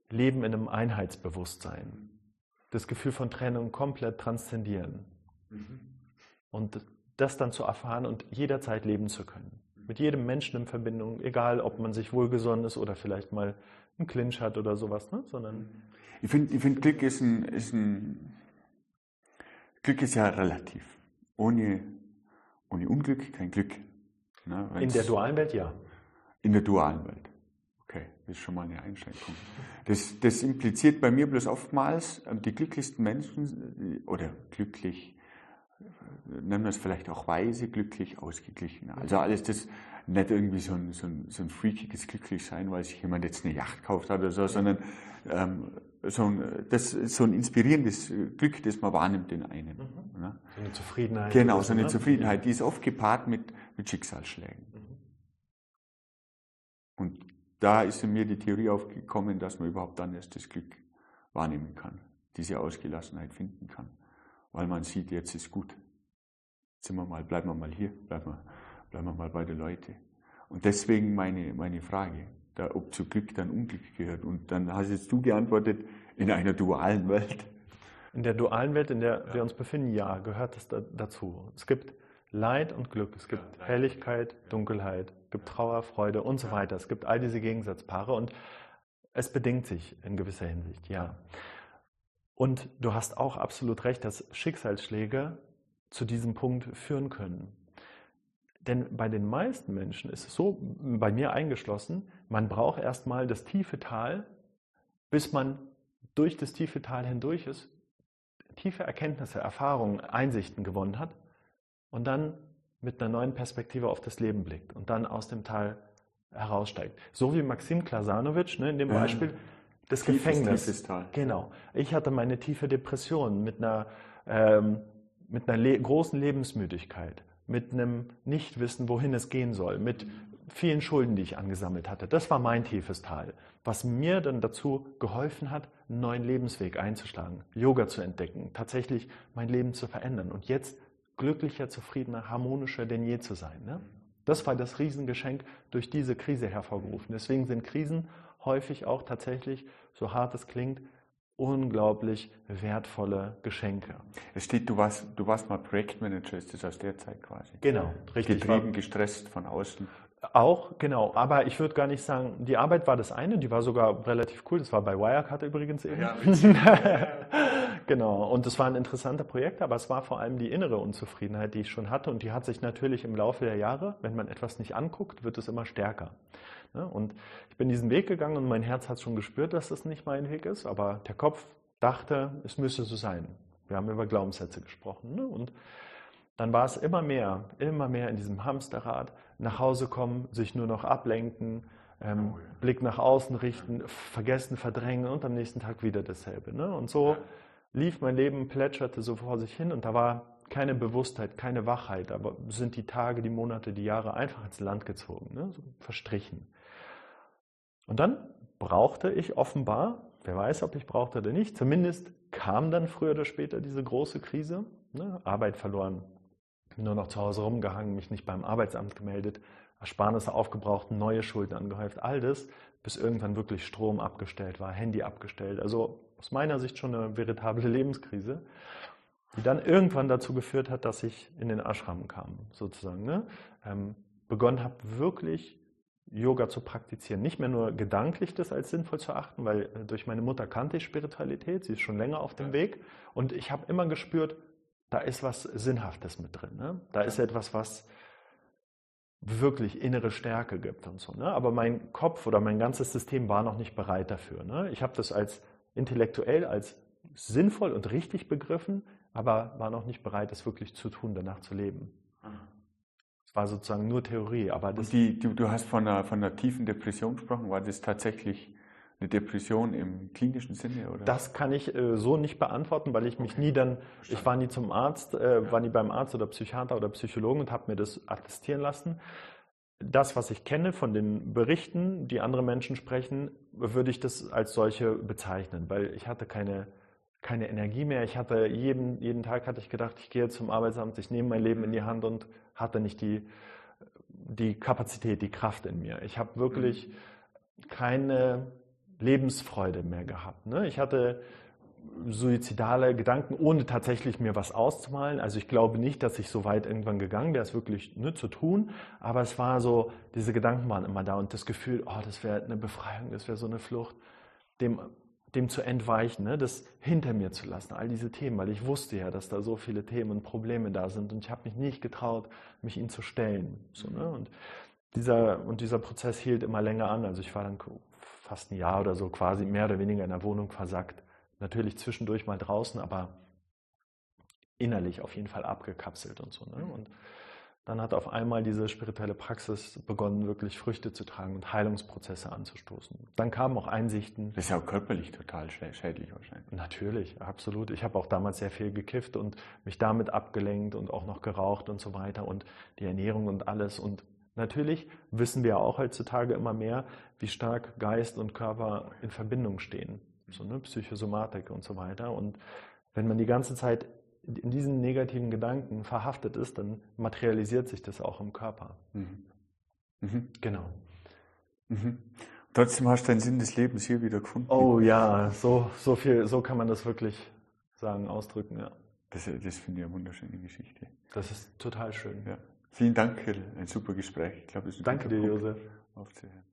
leben in einem Einheitsbewusstsein. Das Gefühl von Trennung komplett transzendieren. Mhm. Und das dann zu erfahren und jederzeit leben zu können. Mit jedem Menschen in Verbindung, egal ob man sich wohlgesonnen ist oder vielleicht mal einen Clinch hat oder sowas, ne? sondern. Ich finde, ich find, Glück ist ein, ist ein, Glück ist ja relativ. Ohne, ohne Unglück kein Glück. Ne? In der dualen Welt ja. In der dualen Welt. Okay, das ist schon mal eine Einschränkung. Das, das impliziert bei mir bloß oftmals, ähm, die glücklichsten Menschen, oder glücklich, nennen wir es vielleicht auch weise, glücklich, ausgeglichen. Also alles das, nicht irgendwie so ein, so ein, so ein freakiges Glücklichsein, weil sich jemand jetzt eine Yacht kauft hat oder so, sondern ähm, so, ein, das, so ein inspirierendes Glück, das man wahrnimmt in einem. Mhm. Ne? So eine Zufriedenheit. Genau, so eine ne? Zufriedenheit, die ist oft gepaart mit, mit Schicksalsschlägen. Mhm. Und da ist in mir die Theorie aufgekommen, dass man überhaupt dann erst das Glück wahrnehmen kann, diese Ausgelassenheit finden kann, weil man sieht, jetzt ist gut. Jetzt sind wir mal, bleiben wir mal hier, bleiben wir, bleiben wir mal bei den Leuten. Und deswegen meine, meine Frage, da, ob zu Glück dann Unglück gehört. Und dann hast jetzt du geantwortet, in einer dualen Welt. In der dualen Welt, in der ja. wir uns befinden, ja, gehört es da, dazu. Es gibt Leid und Glück, es gibt ja, Helligkeit, Dunkelheit, es gibt Trauer, Freude und so weiter. Es gibt all diese Gegensatzpaare und es bedingt sich in gewisser Hinsicht, ja. Und du hast auch absolut recht, dass Schicksalsschläge zu diesem Punkt führen können. Denn bei den meisten Menschen ist es so, bei mir eingeschlossen, man braucht erstmal das tiefe Tal, bis man durch das tiefe Tal hindurch ist, tiefe Erkenntnisse, Erfahrungen, Einsichten gewonnen hat und dann mit einer neuen Perspektive auf das Leben blickt und dann aus dem Tal heraussteigt. So wie Maxim Klasanovic ne, in dem Beispiel das Tiefes, Gefängnis. Tiefes Tal. Genau. Ich hatte meine tiefe Depression mit einer, ähm, mit einer le großen Lebensmüdigkeit, mit einem Nichtwissen, wohin es gehen soll, mit vielen Schulden, die ich angesammelt hatte. Das war mein tiefes Tal, was mir dann dazu geholfen hat, einen neuen Lebensweg einzuschlagen, Yoga zu entdecken, tatsächlich mein Leben zu verändern. Und jetzt glücklicher, zufriedener, harmonischer denn je zu sein. Ne? Das war das Riesengeschenk durch diese Krise hervorgerufen. Deswegen sind Krisen häufig auch tatsächlich, so hart es klingt, unglaublich wertvolle Geschenke. Es steht, du warst, du warst mal Projektmanager, ist das aus der Zeit quasi? Genau, richtig. Getrieben, gestresst von außen. Auch, genau. Aber ich würde gar nicht sagen, die Arbeit war das eine, die war sogar relativ cool. Das war bei Wirecard übrigens eben. Ja, [LAUGHS] genau. Und das war ein interessanter Projekt, aber es war vor allem die innere Unzufriedenheit, die ich schon hatte. Und die hat sich natürlich im Laufe der Jahre, wenn man etwas nicht anguckt, wird es immer stärker. Ne? Und ich bin diesen Weg gegangen und mein Herz hat schon gespürt, dass das nicht mein Weg ist. Aber der Kopf dachte, es müsse so sein. Wir haben über Glaubenssätze gesprochen. Ne? Und dann war es immer mehr, immer mehr in diesem Hamsterrad, nach Hause kommen, sich nur noch ablenken, ähm, oh, ja. Blick nach außen richten, vergessen, verdrängen und am nächsten Tag wieder dasselbe. Ne? Und so lief mein Leben, plätscherte so vor sich hin und da war keine Bewusstheit, keine Wachheit, aber sind die Tage, die Monate, die Jahre einfach ins Land gezogen, ne? so verstrichen. Und dann brauchte ich offenbar, wer weiß, ob ich brauchte oder nicht, zumindest kam dann früher oder später diese große Krise, ne? Arbeit verloren, nur noch zu Hause rumgehangen, mich nicht beim Arbeitsamt gemeldet, Ersparnisse aufgebraucht, neue Schulden angehäuft, all das, bis irgendwann wirklich Strom abgestellt war, Handy abgestellt. Also aus meiner Sicht schon eine veritable [LAUGHS] Lebenskrise, die dann irgendwann dazu geführt hat, dass ich in den Ashram kam, sozusagen. Ne? Ähm, begonnen habe, wirklich Yoga zu praktizieren. Nicht mehr nur gedanklich das als sinnvoll zu achten, weil äh, durch meine Mutter kannte ich Spiritualität, sie ist schon länger auf dem Weg und ich habe immer gespürt, da ist was Sinnhaftes mit drin. Ne? Da ist etwas, was wirklich innere Stärke gibt und so. Ne? Aber mein Kopf oder mein ganzes System war noch nicht bereit dafür. Ne? Ich habe das als intellektuell, als sinnvoll und richtig begriffen, aber war noch nicht bereit, es wirklich zu tun, danach zu leben. Es war sozusagen nur Theorie. Aber das die, du, du hast von einer, von einer tiefen Depression gesprochen. War das tatsächlich eine Depression im klinischen Sinne? Oder? Das kann ich äh, so nicht beantworten, weil ich mich okay. nie dann, ich war nie zum Arzt, äh, ja. war nie beim Arzt oder Psychiater oder Psychologen und habe mir das attestieren lassen. Das, was ich kenne von den Berichten, die andere Menschen sprechen, würde ich das als solche bezeichnen, weil ich hatte keine, keine Energie mehr. Ich hatte jeden, jeden Tag hatte ich gedacht, ich gehe zum Arbeitsamt, ich nehme mein Leben in die Hand und hatte nicht die, die Kapazität, die Kraft in mir. Ich habe wirklich mhm. keine Lebensfreude mehr gehabt. Ne? Ich hatte suizidale Gedanken, ohne tatsächlich mir was auszumalen. Also ich glaube nicht, dass ich so weit irgendwann gegangen wäre, es wirklich ne, zu tun. Aber es war so, diese Gedanken waren immer da und das Gefühl, oh, das wäre eine Befreiung, das wäre so eine Flucht, dem, dem zu entweichen, ne, das hinter mir zu lassen, all diese Themen, weil ich wusste ja, dass da so viele Themen und Probleme da sind und ich habe mich nicht getraut, mich ihnen zu stellen. So, ne? und, dieser, und dieser Prozess hielt immer länger an. Also ich war dann fast ein Jahr oder so quasi mehr oder weniger in der Wohnung versackt. Natürlich zwischendurch mal draußen, aber innerlich auf jeden Fall abgekapselt und so. Ne? Und dann hat auf einmal diese spirituelle Praxis begonnen, wirklich Früchte zu tragen und Heilungsprozesse anzustoßen. Dann kamen auch Einsichten. Das ist ja auch körperlich total schädlich wahrscheinlich. Natürlich, absolut. Ich habe auch damals sehr viel gekifft und mich damit abgelenkt und auch noch geraucht und so weiter und die Ernährung und alles. Und Natürlich wissen wir auch heutzutage immer mehr, wie stark Geist und Körper in Verbindung stehen. So, ne, Psychosomatik und so weiter. Und wenn man die ganze Zeit in diesen negativen Gedanken verhaftet ist, dann materialisiert sich das auch im Körper. Mhm. Mhm. Genau. Mhm. Trotzdem hast du den Sinn des Lebens hier wieder gefunden. Oh ja, so, so viel, so kann man das wirklich sagen, ausdrücken, ja. Das, das finde ich eine wunderschöne Geschichte. Das ist total schön. Ja. Vielen Dank, Ein super Gespräch. Ich glaube, es ist Danke dir, Josef. Aufzuhören.